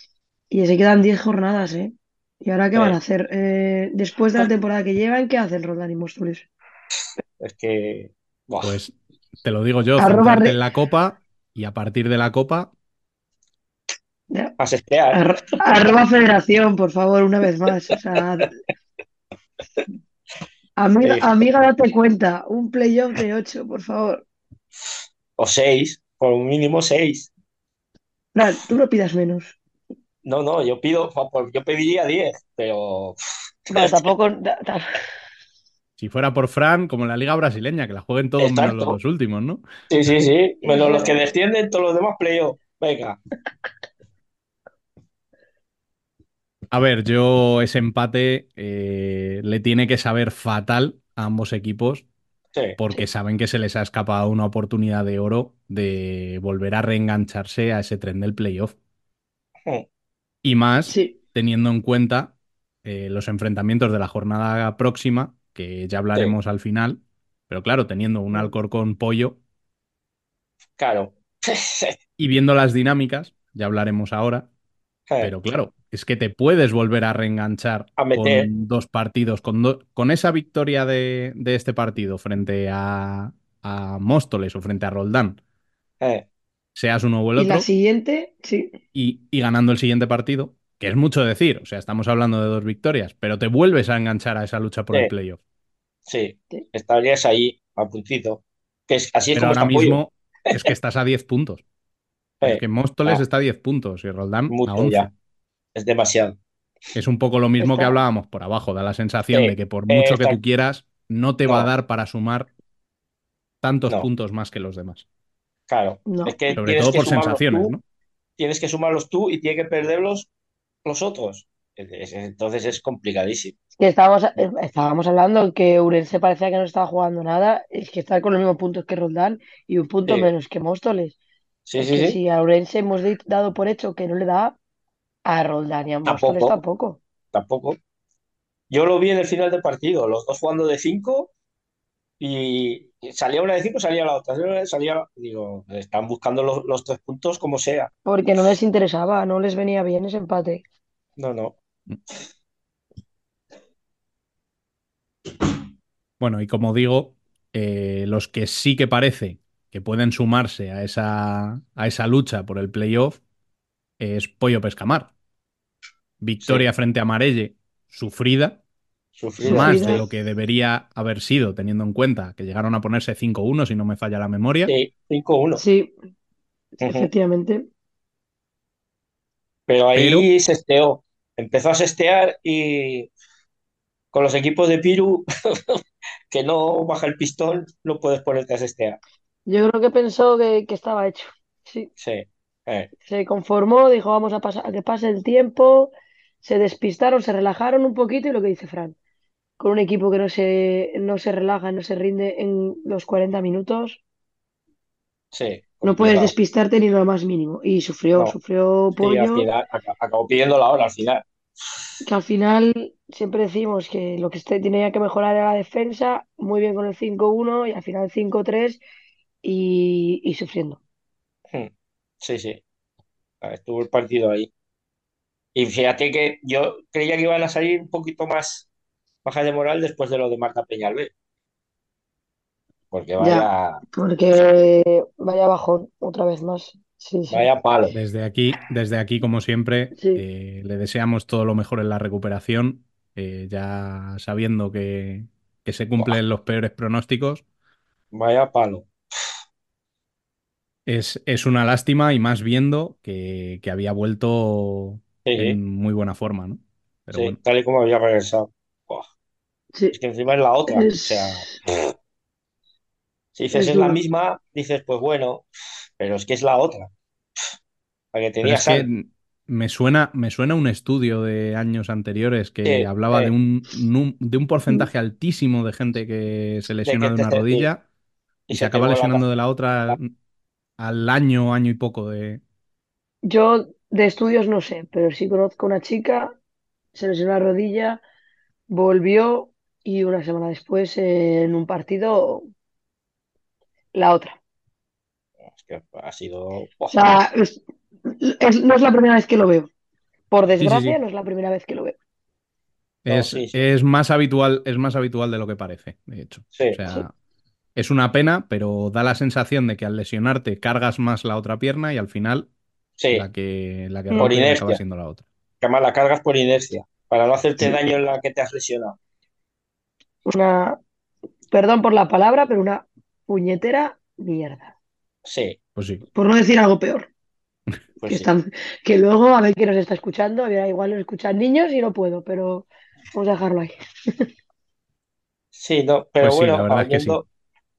S9: Y se quedan 10 jornadas, ¿eh? ¿Y ahora qué
S8: Eh.
S9: van a hacer? Eh, después de la temporada que llevan, ¿qué hacen Roldán y Móstoles?
S8: Es que. buah,
S1: Pues te lo digo yo, centrarte en la copa y a partir de la copa,
S9: Ya.
S8: a
S9: arroba federación, por favor, una vez más. O sea, amiga,
S8: Sí.
S9: amiga, date cuenta. Un playoff de 8, por favor.
S8: O seis, por un mínimo seis.
S9: Fran, tú no pidas menos.
S8: No, no, yo pido, yo pediría diez, pero
S9: Bueno, tampoco. ta- ta-
S1: si fuera por Fran, como en la liga brasileña, que la jueguen todos menos los dos últimos, ¿no?
S8: sí, sí, sí. Menos los que descienden, todos los demás playoff. Venga.
S1: A ver, yo ese empate eh, le tiene que saber fatal a ambos equipos
S8: Sí,
S1: porque saben que se les ha escapado una oportunidad de oro de volver a reengancharse a ese tren del playoff.
S8: Mm.
S1: Y más
S9: Sí,
S1: teniendo en cuenta eh, los enfrentamientos de la jornada próxima, que ya hablaremos al final, pero claro, teniendo un Alcorcón pollo
S8: claro. (laughs)
S1: y viendo las dinámicas, ya hablaremos ahora, pero claro, es que te puedes volver a reenganchar
S8: A meter.
S1: con dos partidos, con, do- con esa victoria de, de este partido frente a, a Móstoles o frente a Roldán,
S8: Eh,
S1: seas uno o el
S9: y la
S1: otro,
S9: siguiente, sí.
S1: y, y ganando el siguiente partido, que es mucho decir, o sea, estamos hablando de dos victorias, pero te vuelves a enganchar a esa lucha por
S8: Sí.
S1: el playoff.
S8: sí, estarías ahí, a puntito. Que es, así es
S1: Pero
S8: como
S1: ahora
S8: Pollo.
S1: mismo es que estás a 10 puntos. (laughs) Es que Móstoles
S8: ah.
S1: está a 10 puntos y Roldán a
S8: mucho
S1: 11.
S8: ya. Es demasiado.
S1: Es un poco lo mismo que hablábamos por abajo, da la sensación
S8: Sí,
S1: de que por mucho que tú quieras, no te va a dar para sumar tantos
S8: No.
S1: puntos más que los demás.
S8: Claro.
S9: No.
S8: Es que
S1: Sobre
S8: tienes
S1: todo
S8: que
S1: por
S8: sumarlos
S1: sensaciones,
S8: tú,
S1: ¿no?
S8: tienes que sumarlos tú y tienes que perderlos los otros. Es- es- Entonces es complicadísimo.
S9: Que estábamos, eh, estábamos hablando que Urense parecía que no estaba jugando nada. Es que está con los mismos puntos que Roldán y un punto
S8: Sí.
S9: menos que Móstoles.
S8: Sí, sí, sí.
S9: si a Urense hemos dado por hecho que no le da, a Roldán y a Móstoles
S8: Tampoco.
S9: tampoco.
S8: Yo lo vi en el final del partido, los dos jugando de cinco y y salía una de cinco, salía la otra. salía digo, están buscando los, los tres puntos como sea.
S9: Porque no les interesaba, no les venía bien ese empate.
S8: No, no.
S1: Bueno, y como digo, eh, los que sí que parece que pueden sumarse a esa, a esa lucha por el playoff es Pollo Pescamar. Victoria frente a Marelle, sufrida,
S8: Sufrida.
S1: más de lo que debería haber sido, teniendo en cuenta que llegaron a ponerse 5-1, si no me falla la memoria.
S8: Sí, 5-1.
S9: Sí, efectivamente.
S8: Pero ahí
S1: Pero-
S8: sesteó. Empezó a sestear y con los equipos de Piru, (laughs) que no baja el pistón, no puedes ponerte a sestear.
S9: Yo creo que pensó que, que estaba hecho. Sí,
S8: Sí. Eh,
S9: se conformó, dijo vamos a pasar, a que pase el tiempo, se despistaron, se relajaron un poquito y lo que dice Fran, con un equipo que no se, no se relaja, no se rinde en los 40 minutos,
S8: sí.
S9: no puedes despistarte ni lo más mínimo. Y sufrió,
S8: No.
S9: sufrió
S8: Sí, al
S9: Pollo,
S8: final, aca- acabó pidiendo la hora al final.
S9: que al final siempre decimos que lo que tenía que mejorar era la defensa, muy bien con el 5-1 y al final 5-3 y, y sufriendo.
S8: Hmm. Sí, sí. Estuvo el partido ahí. Y fíjate que yo creía que iban a salir un poquito más bajas de moral después de lo de Marta Peñalver. Porque vaya,
S9: Porque vaya bajón, otra vez más. Sí, sí.
S8: vaya palo.
S1: Desde aquí, desde aquí, como siempre,
S9: Sí.
S1: eh, le deseamos todo lo mejor en la recuperación, eh, ya sabiendo que, que se cumplen los peores pronósticos.
S8: Vaya palo.
S1: Es, es una lástima y más viendo que, que había vuelto en muy buena forma, ¿no? Pero
S8: sí,
S1: bueno,
S8: tal y como había regresado.
S9: Sí,
S8: Es que encima es la otra. O sea, si dices
S9: es
S8: es la misma, dices, pues bueno, pero es que es la otra. La que
S1: me suena, me suena un estudio de años anteriores que
S8: Sí,
S1: hablaba de un, de un porcentaje altísimo de gente que se lesiona de una rodilla
S8: y
S1: y se acaba
S8: la
S1: lesionando de la otra al año, año y poco de...
S9: Yo de estudios no sé, pero sí conozco una chica, se lesionó la rodilla, volvió y una semana después eh, en un partido la otra.
S8: Es que ha sido.
S9: O sea, es- es- no es la primera vez que lo veo. Por
S1: Sí, sí,
S9: desgracia,
S1: sí.
S9: no es la primera vez que lo veo.
S8: no,
S1: Es,
S8: sí, sí,
S1: es más habitual, es más habitual de lo que parece, de hecho.
S8: sí,
S1: O sea, es una pena, pero da la sensación de que al lesionarte cargas más la otra pierna y al final
S8: sí.
S1: la que, la que
S9: Mm.
S8: Por
S1: rompe acaba
S8: inercia.
S1: siendo la otra.
S8: Que además la cargas por inercia, para no hacerte
S9: Sí.
S8: daño en la que te has lesionado.
S9: Una, perdón por la palabra, pero una puñetera mierda.
S8: Sí,
S1: Pues sí.
S9: Por no decir algo peor.
S8: pues
S9: que,
S8: sí.
S9: están, que luego a ver quién nos está escuchando, a ver, igual nos escuchan niños y no puedo, pero vamos a dejarlo ahí.
S8: Sí, no, pero
S1: Pues sí, la
S8: bueno,
S1: verdad es que sí.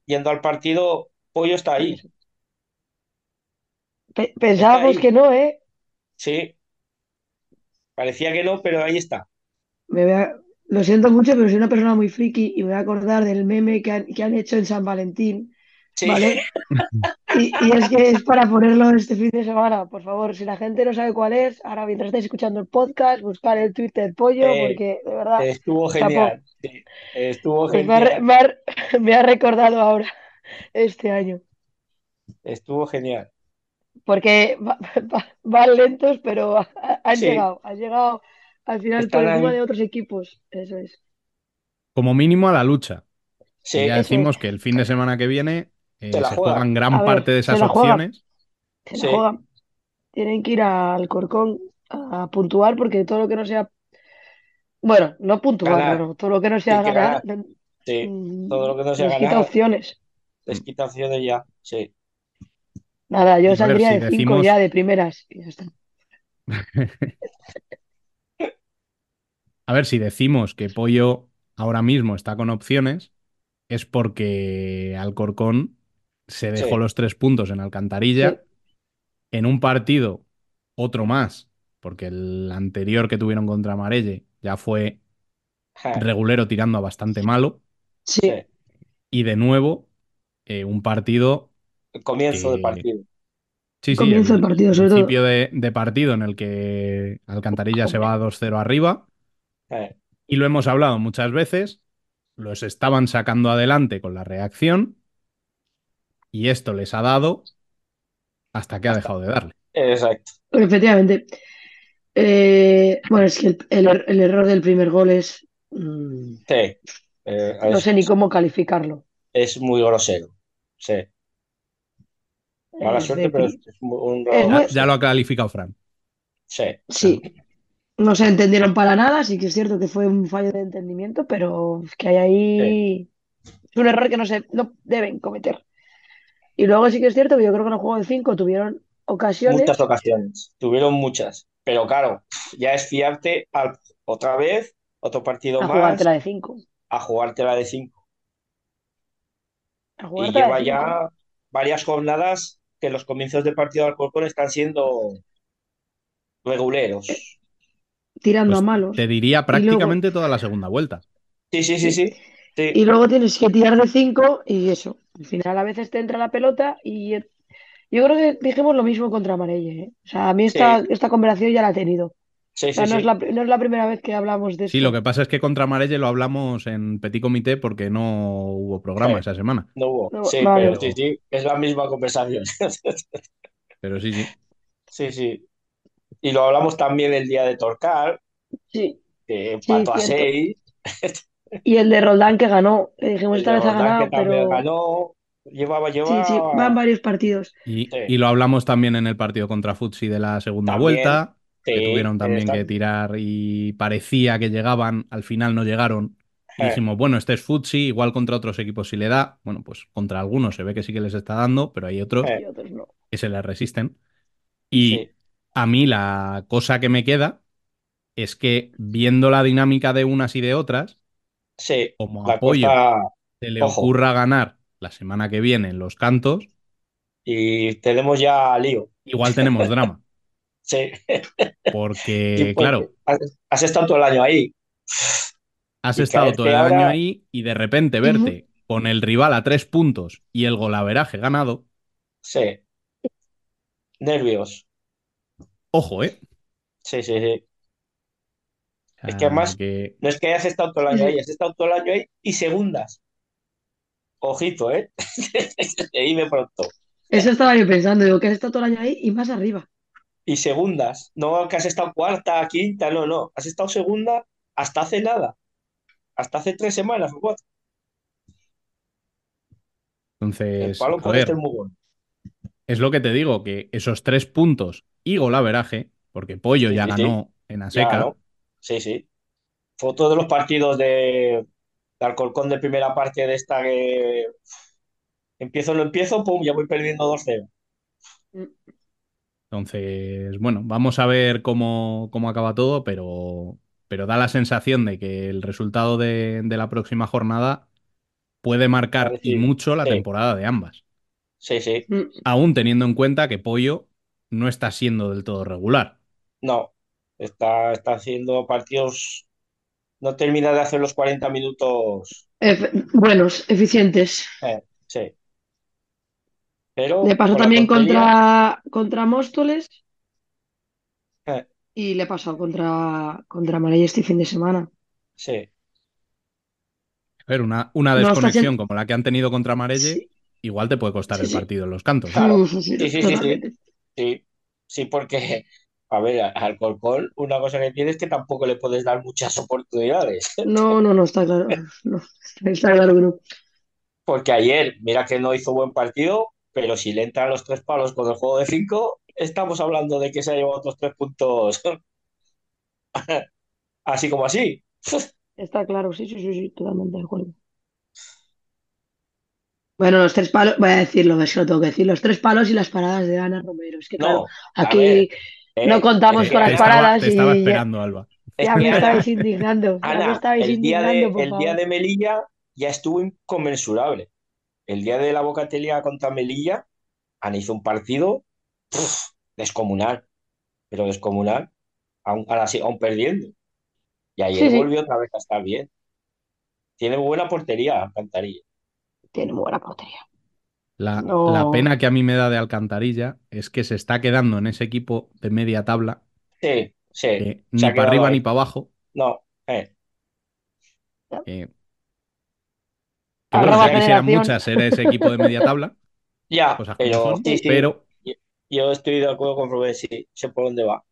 S8: yendo, al partido, Pollo está ahí.
S9: Pe- pensábamos
S8: ahí.
S9: que no, ¿eh?
S8: Sí. Parecía que no, pero ahí está.
S9: Me voy a- Lo siento mucho, pero soy una persona muy friki y me voy a acordar del meme que han, que han hecho en San Valentín,
S8: Sí.
S9: ¿vale? (laughs) Y, y es que es para ponerlo este fin de semana, por favor, si la gente no sabe cuál es, ahora mientras estáis escuchando el podcast, buscar el Twitter Pollo,
S8: Eh,
S9: porque de verdad,
S8: Estuvo genial. sí, estuvo
S9: pues me ha,
S8: genial.
S9: me ha- (laughs) me ha recordado ahora este año.
S8: Estuvo genial.
S9: Porque va- (laughs) va- van lentos, pero ha- ha- han
S8: Sí.
S9: llegado, han llegado al final por
S8: Están
S9: encima
S8: ahí.
S9: de otros equipos. Eso es.
S1: Como mínimo a la lucha.
S8: Sí,
S1: Y ya decimos
S9: es.
S1: que el fin de semana que viene eh,
S8: Se juegan.
S1: gran
S9: A ver,
S1: parte de
S9: se
S1: esas opciones.
S9: Se la
S8: Sí.
S9: juegan. Tienen que ir al Corcón a puntuar porque todo lo que no sea, bueno, no puntuar,
S8: Ganar.
S9: pero todo lo que no sea ganar,
S8: ganar.
S9: mm,
S8: sí. Todo lo que no sea
S9: les quita
S8: ganar,
S9: opciones.
S8: les quita opciones ya. Sí.
S9: Nada, yo
S1: ver,
S9: saldría
S1: si
S9: de cinco
S1: decimos-
S9: ya de primeras. y ya está. (laughs)
S1: A ver, si decimos que Pollo ahora mismo está con opciones, es porque Alcorcón se dejó
S8: Sí.
S1: los tres puntos en Alcantarilla
S9: Sí.
S1: en un partido, otro más, porque el anterior que tuvieron contra Marelle ya fue regulero tirando a bastante malo,
S9: Sí,
S1: y de nuevo eh, un partido,
S8: El comienzo de partido.
S1: sí, sí,
S9: comienzo
S1: el
S9: del partido, sobre todo.
S1: principio de, de partido en el que Alcantarilla se va 2-0 arriba,
S8: Eh,
S1: y lo hemos hablado muchas veces, los estaban sacando adelante con la reacción, y esto les ha dado hasta que ha dejado de darle.
S8: Exacto.
S9: Efectivamente. Eh, bueno, es que el, el er- el error del primer gol es. mm,
S8: Sí. Eh,
S9: no sé ni cómo calificarlo.
S8: es muy grosero. Sí. Mala
S9: Es
S8: suerte,
S9: de
S8: pero es, es un
S1: Ya, ya lo ha calificado Fran.
S8: Sí.
S9: Sí, no se entendieron para nada, sí que es cierto que fue un fallo de entendimiento, pero es que hay ahí es un error que no se no deben cometer. Y luego sí que es cierto que yo creo que en el juego de 5 tuvieron ocasiones.
S8: Muchas ocasiones. Tuvieron muchas. Pero claro, ya es fiarte al, otra vez, otro partido
S9: a
S8: más,
S9: jugártela de 5.
S8: a jugártela de 5.
S9: A
S8: Y lleva
S9: de 5.
S8: ya varias jornadas que los comienzos de partido de Alcorcón están siendo reguleros.
S9: Tirando
S1: Pues
S9: a malos.
S1: te diría
S9: luego-
S1: prácticamente toda la segunda vuelta.
S8: Sí, sí, sí, sí. sí.
S9: Y luego tienes que tirar de 5 y eso. Al final a veces te entra la pelota y yo creo que dijimos lo mismo contra Marelle. ¿eh? O sea, a mí esta,
S8: Sí.
S9: esta conversación ya la he tenido.
S8: Sí,
S9: O sea,
S8: sí,
S9: no
S8: sí.
S9: es la, no es la primera vez que hablamos de
S1: Sí,
S9: esto.
S1: lo que pasa es que contra Marelle lo hablamos en Petit Comité porque no hubo programa
S8: Sí.
S1: esa semana.
S8: No hubo.
S9: No,
S8: sí,
S9: vale.
S8: pero sí, sí, es la misma conversación. (laughs)
S1: Pero sí, sí.
S8: Sí, sí. Y lo hablamos también el día de Torcal,
S9: Sí,
S8: que empató a. 6.
S9: Y el de Roldán que ganó. Le dijimos
S8: El
S9: esta vez ha
S8: Roldán,
S9: ganado,
S8: que también
S9: pero
S8: ganó. Llevaba,
S9: sí,
S8: llevaba.
S9: sí, van varios partidos.
S1: Y,
S8: Sí.
S1: y lo hablamos también en el partido contra Futsi de la segunda
S8: También,
S1: vuelta, que
S8: sí,
S1: tuvieron también que tirar y parecía que llegaban, al final no llegaron. Y
S8: Eh.
S1: dijimos, bueno, este es Futsi, igual contra otros equipos sí le da. Bueno, pues contra algunos se ve que sí que les está dando, pero hay otros
S8: Eh.
S9: Otros
S1: que se les resisten. Y
S8: Sí.
S1: A mí la cosa que me queda es que viendo la dinámica de unas y de otras,
S8: Sí,
S1: como apoyo
S8: cosa.
S1: se le
S8: Ojo.
S1: ocurra ganar la semana que viene en los cantos,
S8: Y tenemos ya lío.
S1: igual tenemos drama. (laughs)
S8: Sí.
S1: Porque, (laughs)
S8: Sí, porque
S1: claro,
S8: has, has estado todo el año ahí.
S1: has
S8: y
S1: estado todo el
S8: ahora-
S1: año ahí y de repente verte con el rival a tres puntos y el golaveraje ganado,
S8: Sí. Nervios.
S1: Ojo, ¿eh?
S8: Sí, sí, sí. Es
S1: Ah,
S8: que además-
S1: que-
S8: No es que hayas estado todo el año ahí, has estado todo el año ahí y segundas. Ojito, ¿eh? (laughs) Dime pronto.
S9: Eso estaba yo pensando, digo que has estado todo el año ahí y más arriba.
S8: Y segundas. No que has estado cuarta, quinta, no, no. Has estado segunda hasta hace nada. Hasta hace tres semanas o cuatro. El
S1: Entonces,
S8: palo
S1: a
S8: puede
S1: ver,
S8: ser muy bueno.
S1: Es lo que te digo, que esos tres puntos y golaveraje, porque Pollo
S8: Sí,
S1: ya
S8: sí, sí.
S1: ganó en Aseca,
S8: ¿no? Sí, sí. Foto de los partidos de, de Alcorcón de primera parte de esta que empiezo, no empiezo, pum, ya voy perdiendo 2-0.
S1: Entonces, bueno, vamos a ver cómo, cómo acaba todo, pero, pero da la sensación de que el resultado de, de la próxima jornada puede marcar y mucho la temporada de ambas,
S8: Sí, sí.
S9: Mm,
S1: aún teniendo en cuenta que Pollo no está siendo del todo regular.
S8: No, está, está haciendo partidos, no termina de hacer los 40 minutos,
S9: efe- buenos, eficientes.
S8: eh, sí. Pero
S9: Le pasó también contra, contra Móstoles
S8: eh,
S9: y le pasó contra, contra Marella este fin de semana.
S8: sí,
S1: A ver, una, una desconexión como la que han tenido contra Marelle,
S9: Sí.
S1: Igual te puede costar
S9: Sí,
S1: el
S9: sí.
S1: partido en los cantos.
S8: Claro.
S9: Sí, sí, sí,
S8: Sí, porque, a ver, al Alcorcón una cosa que tiene es que tampoco le puedes dar muchas oportunidades.
S9: No, no, no, está claro. No, está claro que no.
S8: Porque ayer, mira que no hizo buen partido, pero si le entran los tres palos con el juego de cinco, estamos hablando de que se ha llevado otros tres puntos (laughs) así como así.
S9: Está claro, sí, sí, sí, sí, totalmente de acuerdo. Bueno, los tres palos, voy a decirlo, eso lo tengo que decir, los tres palos y las paradas de Ana Romero. Es que claro,
S8: ver,
S9: aquí
S8: eh,
S9: no contamos con las
S1: estaba,
S9: paradas
S1: te estaba
S9: y ya,
S1: esperando, Alba.
S9: ya me (laughs) estabais indignando, ya me
S8: Ana,
S9: estabais
S8: el día de,
S9: indignando, por
S8: el día
S9: favor.
S8: de Melilla ya estuvo inconmensurable. El día de la Bocatelia contra Melilla, Ana hizo un partido puf, descomunal, pero descomunal, aún, ahora sí, aún perdiendo. Y ayer
S9: Sí, sí.
S8: volvió otra vez a estar bien. Tiene buena portería, Alcantarilla.
S9: Tiene muy buena portería.
S1: La,
S9: No.
S1: la pena que a mí me da de Alcantarilla es que se está quedando en ese equipo de media tabla,
S8: Sí, sí. se
S1: ni para arriba
S8: ahí.
S1: ni para abajo.
S8: No, eh,
S1: que- que bueno, ya quisieran muchas ser ese equipo de media tabla, (laughs)
S8: ya,
S1: cosas
S8: pero
S1: son,
S8: sí, sí.
S1: pero
S8: Yo estoy de acuerdo con Rubén, sí, sé por dónde va.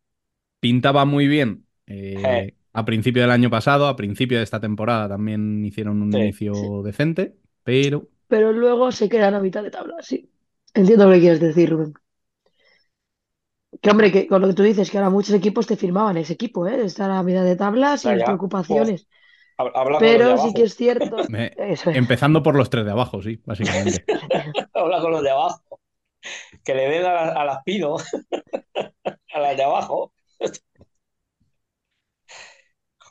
S1: pintaba muy bien eh,
S8: Eh.
S1: a principio del año pasado, a principio de esta temporada también hicieron un
S8: Sí,
S1: inicio decente, pero
S9: Pero luego se quedan a mitad de tabla, sí. Entiendo lo que quieres decir, Rubén. Que hombre, que con lo que tú dices, que ahora muchos equipos te firmaban ese equipo, ¿eh? De estar a mitad de tabla sin preocupaciones.
S8: Habla con los de
S9: Pero sí
S8: abajo.
S9: que es cierto. (laughs)
S1: me- (laughs)
S9: Eso es.
S1: empezando por los tres de abajo, sí, básicamente. (laughs)
S8: Habla con los de abajo. Que le den a, la- a las pino, a las de abajo.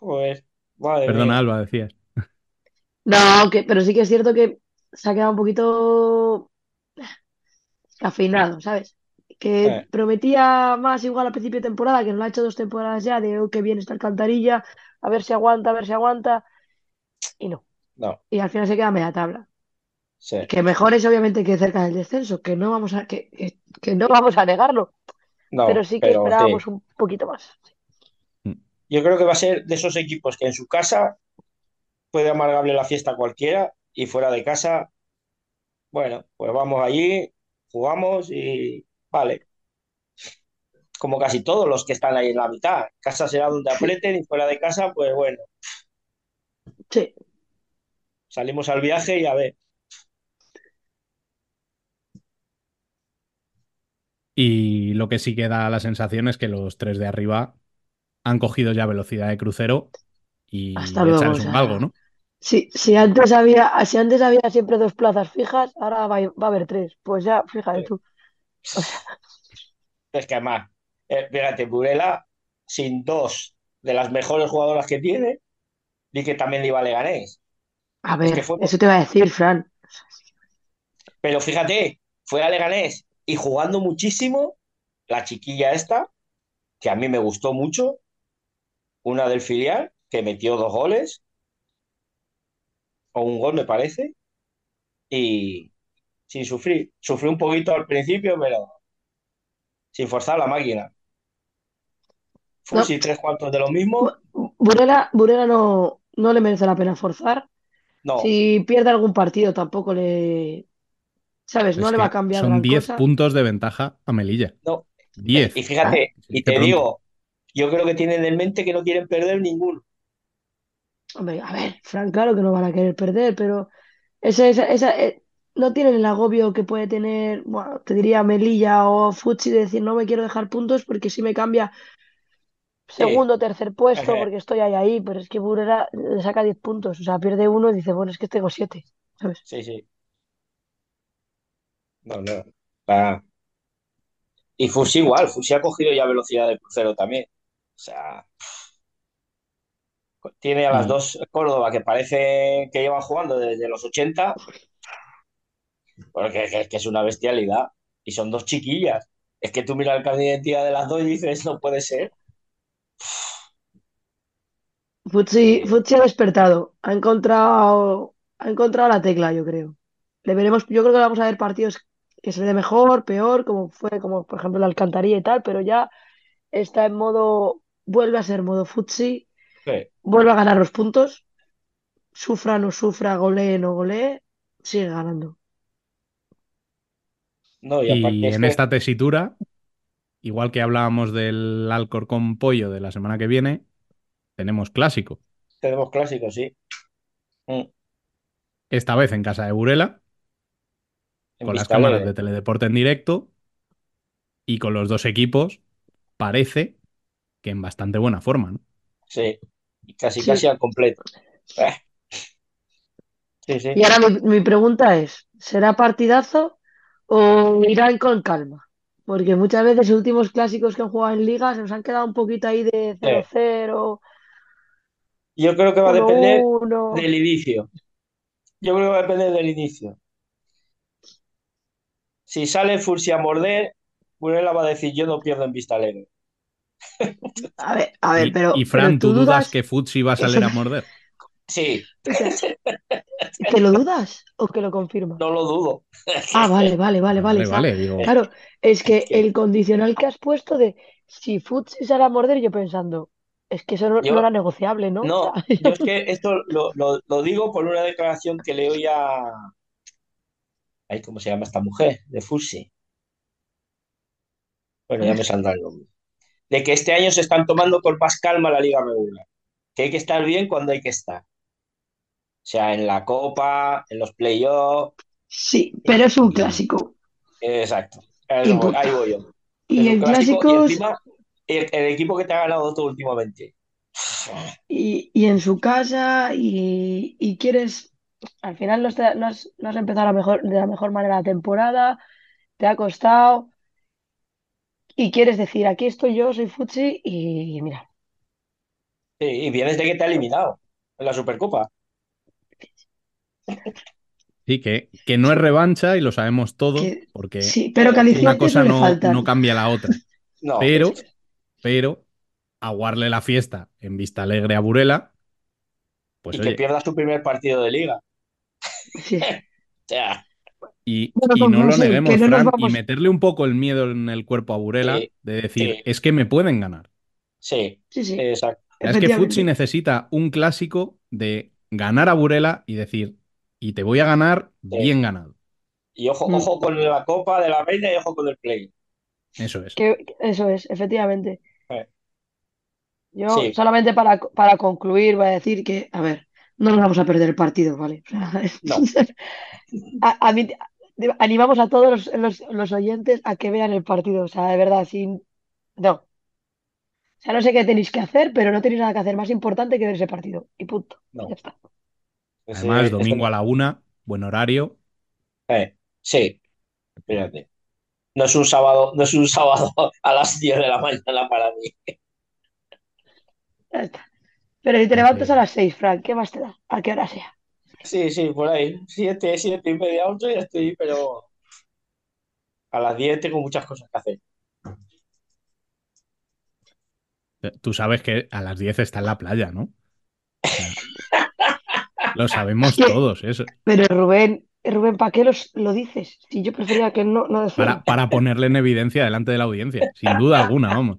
S8: Joder, madre
S1: Perdona,
S8: mía.
S1: Alba, decías.
S9: No, que, pero sí que es cierto que se ha quedado un poquito cafeinado, ¿sabes? Que
S8: Eh.
S9: prometía más igual al principio de temporada, que no lo ha hecho dos temporadas ya, de oh, qué bien está Alcantarilla, a ver si aguanta, a ver si aguanta. Y no.
S8: No,
S9: Y al final se queda a media tabla.
S8: sí.
S9: Que mejor es obviamente que cerca del descenso, que no vamos a, que, que- que no vamos a negarlo,
S8: No,
S9: pero sí que
S8: pero
S9: esperábamos un poquito más.
S8: Yo creo que va a ser de esos equipos que en su casa puede amargarle la fiesta a cualquiera y fuera de casa, bueno, pues vamos allí, jugamos y vale. Como casi todos los que están ahí en la mitad. Casa será donde aprieten y fuera de casa, pues bueno,
S9: Sí,
S8: salimos al viaje y a ver.
S1: Y lo que sí que da la sensación es que los tres de arriba han cogido ya velocidad de crucero y
S9: Hasta luego,
S1: echarles
S9: o
S1: un
S9: sea,
S1: galgo, ¿no?
S9: sí, si antes había, si antes había siempre dos plazas fijas, ahora va, a- va a haber tres. Pues ya, fíjate
S8: Sí.
S9: tú. O sea,
S8: Es que además, Eh, fíjate, Burela, sin dos de las mejores jugadoras que tiene, di que también le iba a Leganés.
S9: A
S8: Es
S9: ver,
S8: que fue,
S9: eso te iba a decir, Fran.
S8: pero fíjate, fue a Leganés y jugando muchísimo, la chiquilla esta, que a mí me gustó mucho, una del filial, que metió dos goles, o un gol me parece, y sin sufrir. Sufrió un poquito al principio, pero sin forzar la máquina.
S9: No,
S8: Fusi tres cuartos de lo mismo,
S9: Bu- Burela, Burela no, no le merece la pena forzar.
S8: no.
S9: Si pierde algún partido, tampoco le, ¿sabes? No
S1: Es
S9: le va a cambiar
S1: son
S9: gran
S1: 10
S9: cosa.
S1: puntos de ventaja a Melilla.
S8: No.
S1: 10.
S8: Y fíjate,
S1: Se
S8: y te
S1: pronto.
S8: digo, yo creo que tienen en mente que no quieren perder ninguno.
S9: Hombre, a ver, Fran, claro que no van a querer perder, pero esa, esa, esa, eh, no tienen el agobio que puede tener, bueno, te diría Melilla o Futsi de decir no me quiero dejar puntos porque si me cambia
S8: Sí,
S9: segundo o tercer puesto
S8: ejé,
S9: porque estoy ahí ahí, pero es que Burela le saca 10 puntos, o sea, pierde uno y dice, bueno, es que tengo 7, ¿sabes?
S8: sí, sí. No, no. Ah, Y Fusi igual, Fusi ha cogido ya velocidad de crucero también. O sea, tiene a las dos Córdoba que parece que llevan jugando desde los 80, porque que, que es una bestialidad. Y son dos chiquillas. Es que tú miras el carnet de identidad de las dos y dices, no puede ser.
S9: Futsi, Futsi ha despertado, ha encontrado, ha encontrado la tecla, yo creo. Le veremos, yo creo que vamos a ver partidos que se le dé mejor, peor, como fue, como por ejemplo la Alcantarilla y tal, pero ya está en modo, vuelve a ser modo Futsi,
S8: sí.
S9: vuelve a ganar los puntos, sufra, no sufra, golee, no golee, sigue ganando.
S8: No, y aparte
S1: y
S8: es
S1: en
S8: que
S1: esta tesitura, igual que hablábamos del Alcorcón Pollo de la semana que viene, tenemos clásico.
S8: tenemos clásicos, sí. Mm,
S1: Esta vez en casa de Burela,
S8: En
S1: con las cámaras
S8: Alegre.
S1: de Teledeporte en directo y con los dos equipos, parece que en bastante buena forma, ¿no?
S8: Sí. Y casi,
S9: Sí.
S8: casi al completo. Eh, Sí, sí.
S9: Y ahora mi, mi pregunta es, ¿será partidazo o irán con calma? Porque muchas veces los últimos clásicos que han jugado en liga se nos han quedado un poquito ahí de
S8: Sí.
S9: 0-0,
S8: Yo creo que va a depender
S9: 1-1.
S8: del inicio. Yo creo que va a depender del inicio. Si sale Fursi a morder, Burela va a decir, yo no pierdo en Vista Alegre.
S9: A ver, a ver, pero,
S1: y Fran,
S9: tú
S1: ¿tú dudas
S9: dudas,
S1: que Futsi va a
S9: eso,
S1: salir a (laughs) morder?
S8: Sí, (laughs)
S9: ¿que lo dudas o que lo confirmas?
S8: no lo dudo.
S9: Ah, vale, vale, vale, vale.
S1: vale,
S9: o sea,
S1: vale, digo,
S9: claro, es que el condicional que has puesto de si Futsi sale a morder, yo pensando, es que eso no, era negociable, ¿no?
S8: No, (laughs) yo es que esto lo, lo- lo digo por una declaración que le oí a... Ay, ¿cómo se llama esta mujer? De Fursi. Bueno, ya me saldrá el nombre. De que este año se están tomando con más calma la liga regular. Que hay que estar bien cuando hay que estar. O sea, en la Copa, en los playoffs.
S9: sí, pero es un clásico
S8: Exacto. Ahí
S9: y
S8: voy,
S9: punto.
S8: ahí voy yo.
S9: Y
S8: Es
S9: en
S8: clásico y encima el, el equipo que te ha ganado todo últimamente.
S9: y, y en su casa y, y quieres, al final no, has, no has empezado la mejor, de la mejor manera la temporada, te ha costado y quieres decir, aquí estoy yo, soy Futsi y mira,
S8: y vienes de que te ha eliminado en la Supercopa.
S1: sí, que, que no es revancha y lo sabemos todos,
S9: que
S1: porque
S9: sí, pero
S1: una cosa
S9: no
S1: no, cambia la otra. (laughs)
S8: No,
S1: Pero, pero, aguarle la fiesta en Vista Alegre a Burela, pues
S8: y que
S1: oye,
S8: pierdas tu primer partido de liga.
S9: Sí. (laughs)
S8: O sea,
S1: y,
S9: Bueno,
S1: y no lo
S9: sí,
S1: neguemos,
S9: no
S1: y meterle un poco el miedo en el cuerpo a Burela
S8: sí,
S1: de decir,
S8: sí,
S1: es que me pueden ganar.
S8: sí,
S9: Sí, sí,
S8: exacto.
S1: Es que Futsi necesita un clásico de ganar a Burela y decir, y te voy a ganar
S8: Sí.
S1: bien ganado.
S8: Y ojo,
S9: Mm.
S8: ojo con la Copa de la Reina y ojo con el play.
S1: Eso es.
S9: Que, eso es, efectivamente.
S8: Eh,
S9: Yo
S8: Sí,
S9: solamente para, para concluir voy a decir que, a ver, no nos vamos a perder el partido, ¿vale? O sea,
S8: no. (laughs)
S9: a- a mí- animamos a todos los, los- los oyentes a que vean el partido, o sea, de verdad, sin... No, o sea, no sé qué tenéis que hacer, pero no tenéis nada que hacer más importante que ver ese partido. Y punto. Ya está.
S1: Además, domingo a la una, buen horario.
S8: Eh, sí, espérate. No es un sábado, no es un sábado a las 10 de la mañana para mí.
S9: Ya está. Pero si te levantas a las 6, Frank, ¿qué más te da? A qué hora sea.
S8: Sí, sí, por ahí. Siete, siete y media, ocho ya estoy, pero a las 10 tengo muchas cosas que hacer.
S1: Tú sabes que a las 10 está en la playa, ¿no? O sea, lo sabemos (laughs) todos, eso.
S9: Pero Rubén, Rubén, ¿para qué los, lo dices? Si yo prefería que no, no.
S1: Para, para ponerle en evidencia delante de la audiencia, sin duda alguna, vamos.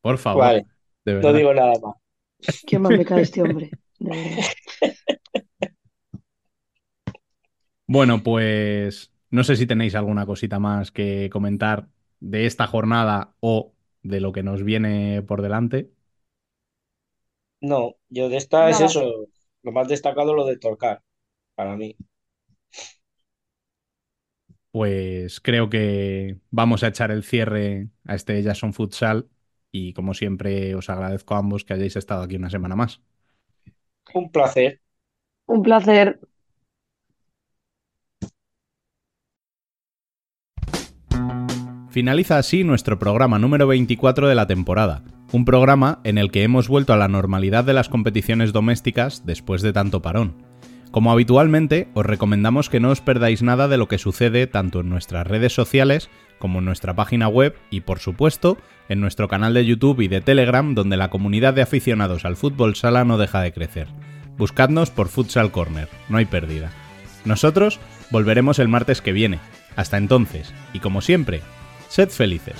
S1: Por favor,
S8: Vale,
S1: de
S8: no digo nada más.
S9: Qué mal me cae este hombre.
S1: Bueno, pues no sé si tenéis alguna cosita más que comentar de esta jornada o de lo que nos viene por delante.
S8: No, yo de esta es eso. Lo más destacado lo de Torcar, para mí.
S1: Pues creo que vamos a echar el cierre a este Jason Futsal y como siempre os agradezco a ambos que hayáis estado aquí una semana más.
S8: Un placer.
S9: Un placer.
S1: Finaliza así nuestro programa número 24 de la temporada, un programa en el que hemos vuelto a la normalidad de las competiciones domésticas después de tanto parón. Como habitualmente, os recomendamos que no os perdáis nada de lo que sucede tanto en nuestras redes sociales como en nuestra página web y, por supuesto, en nuestro canal de YouTube y de Telegram donde la comunidad de aficionados al fútbol sala no deja de crecer. Buscadnos por Futsal Corner, no hay pérdida. Nosotros volveremos el martes que viene. Hasta entonces, y como siempre, sed felices.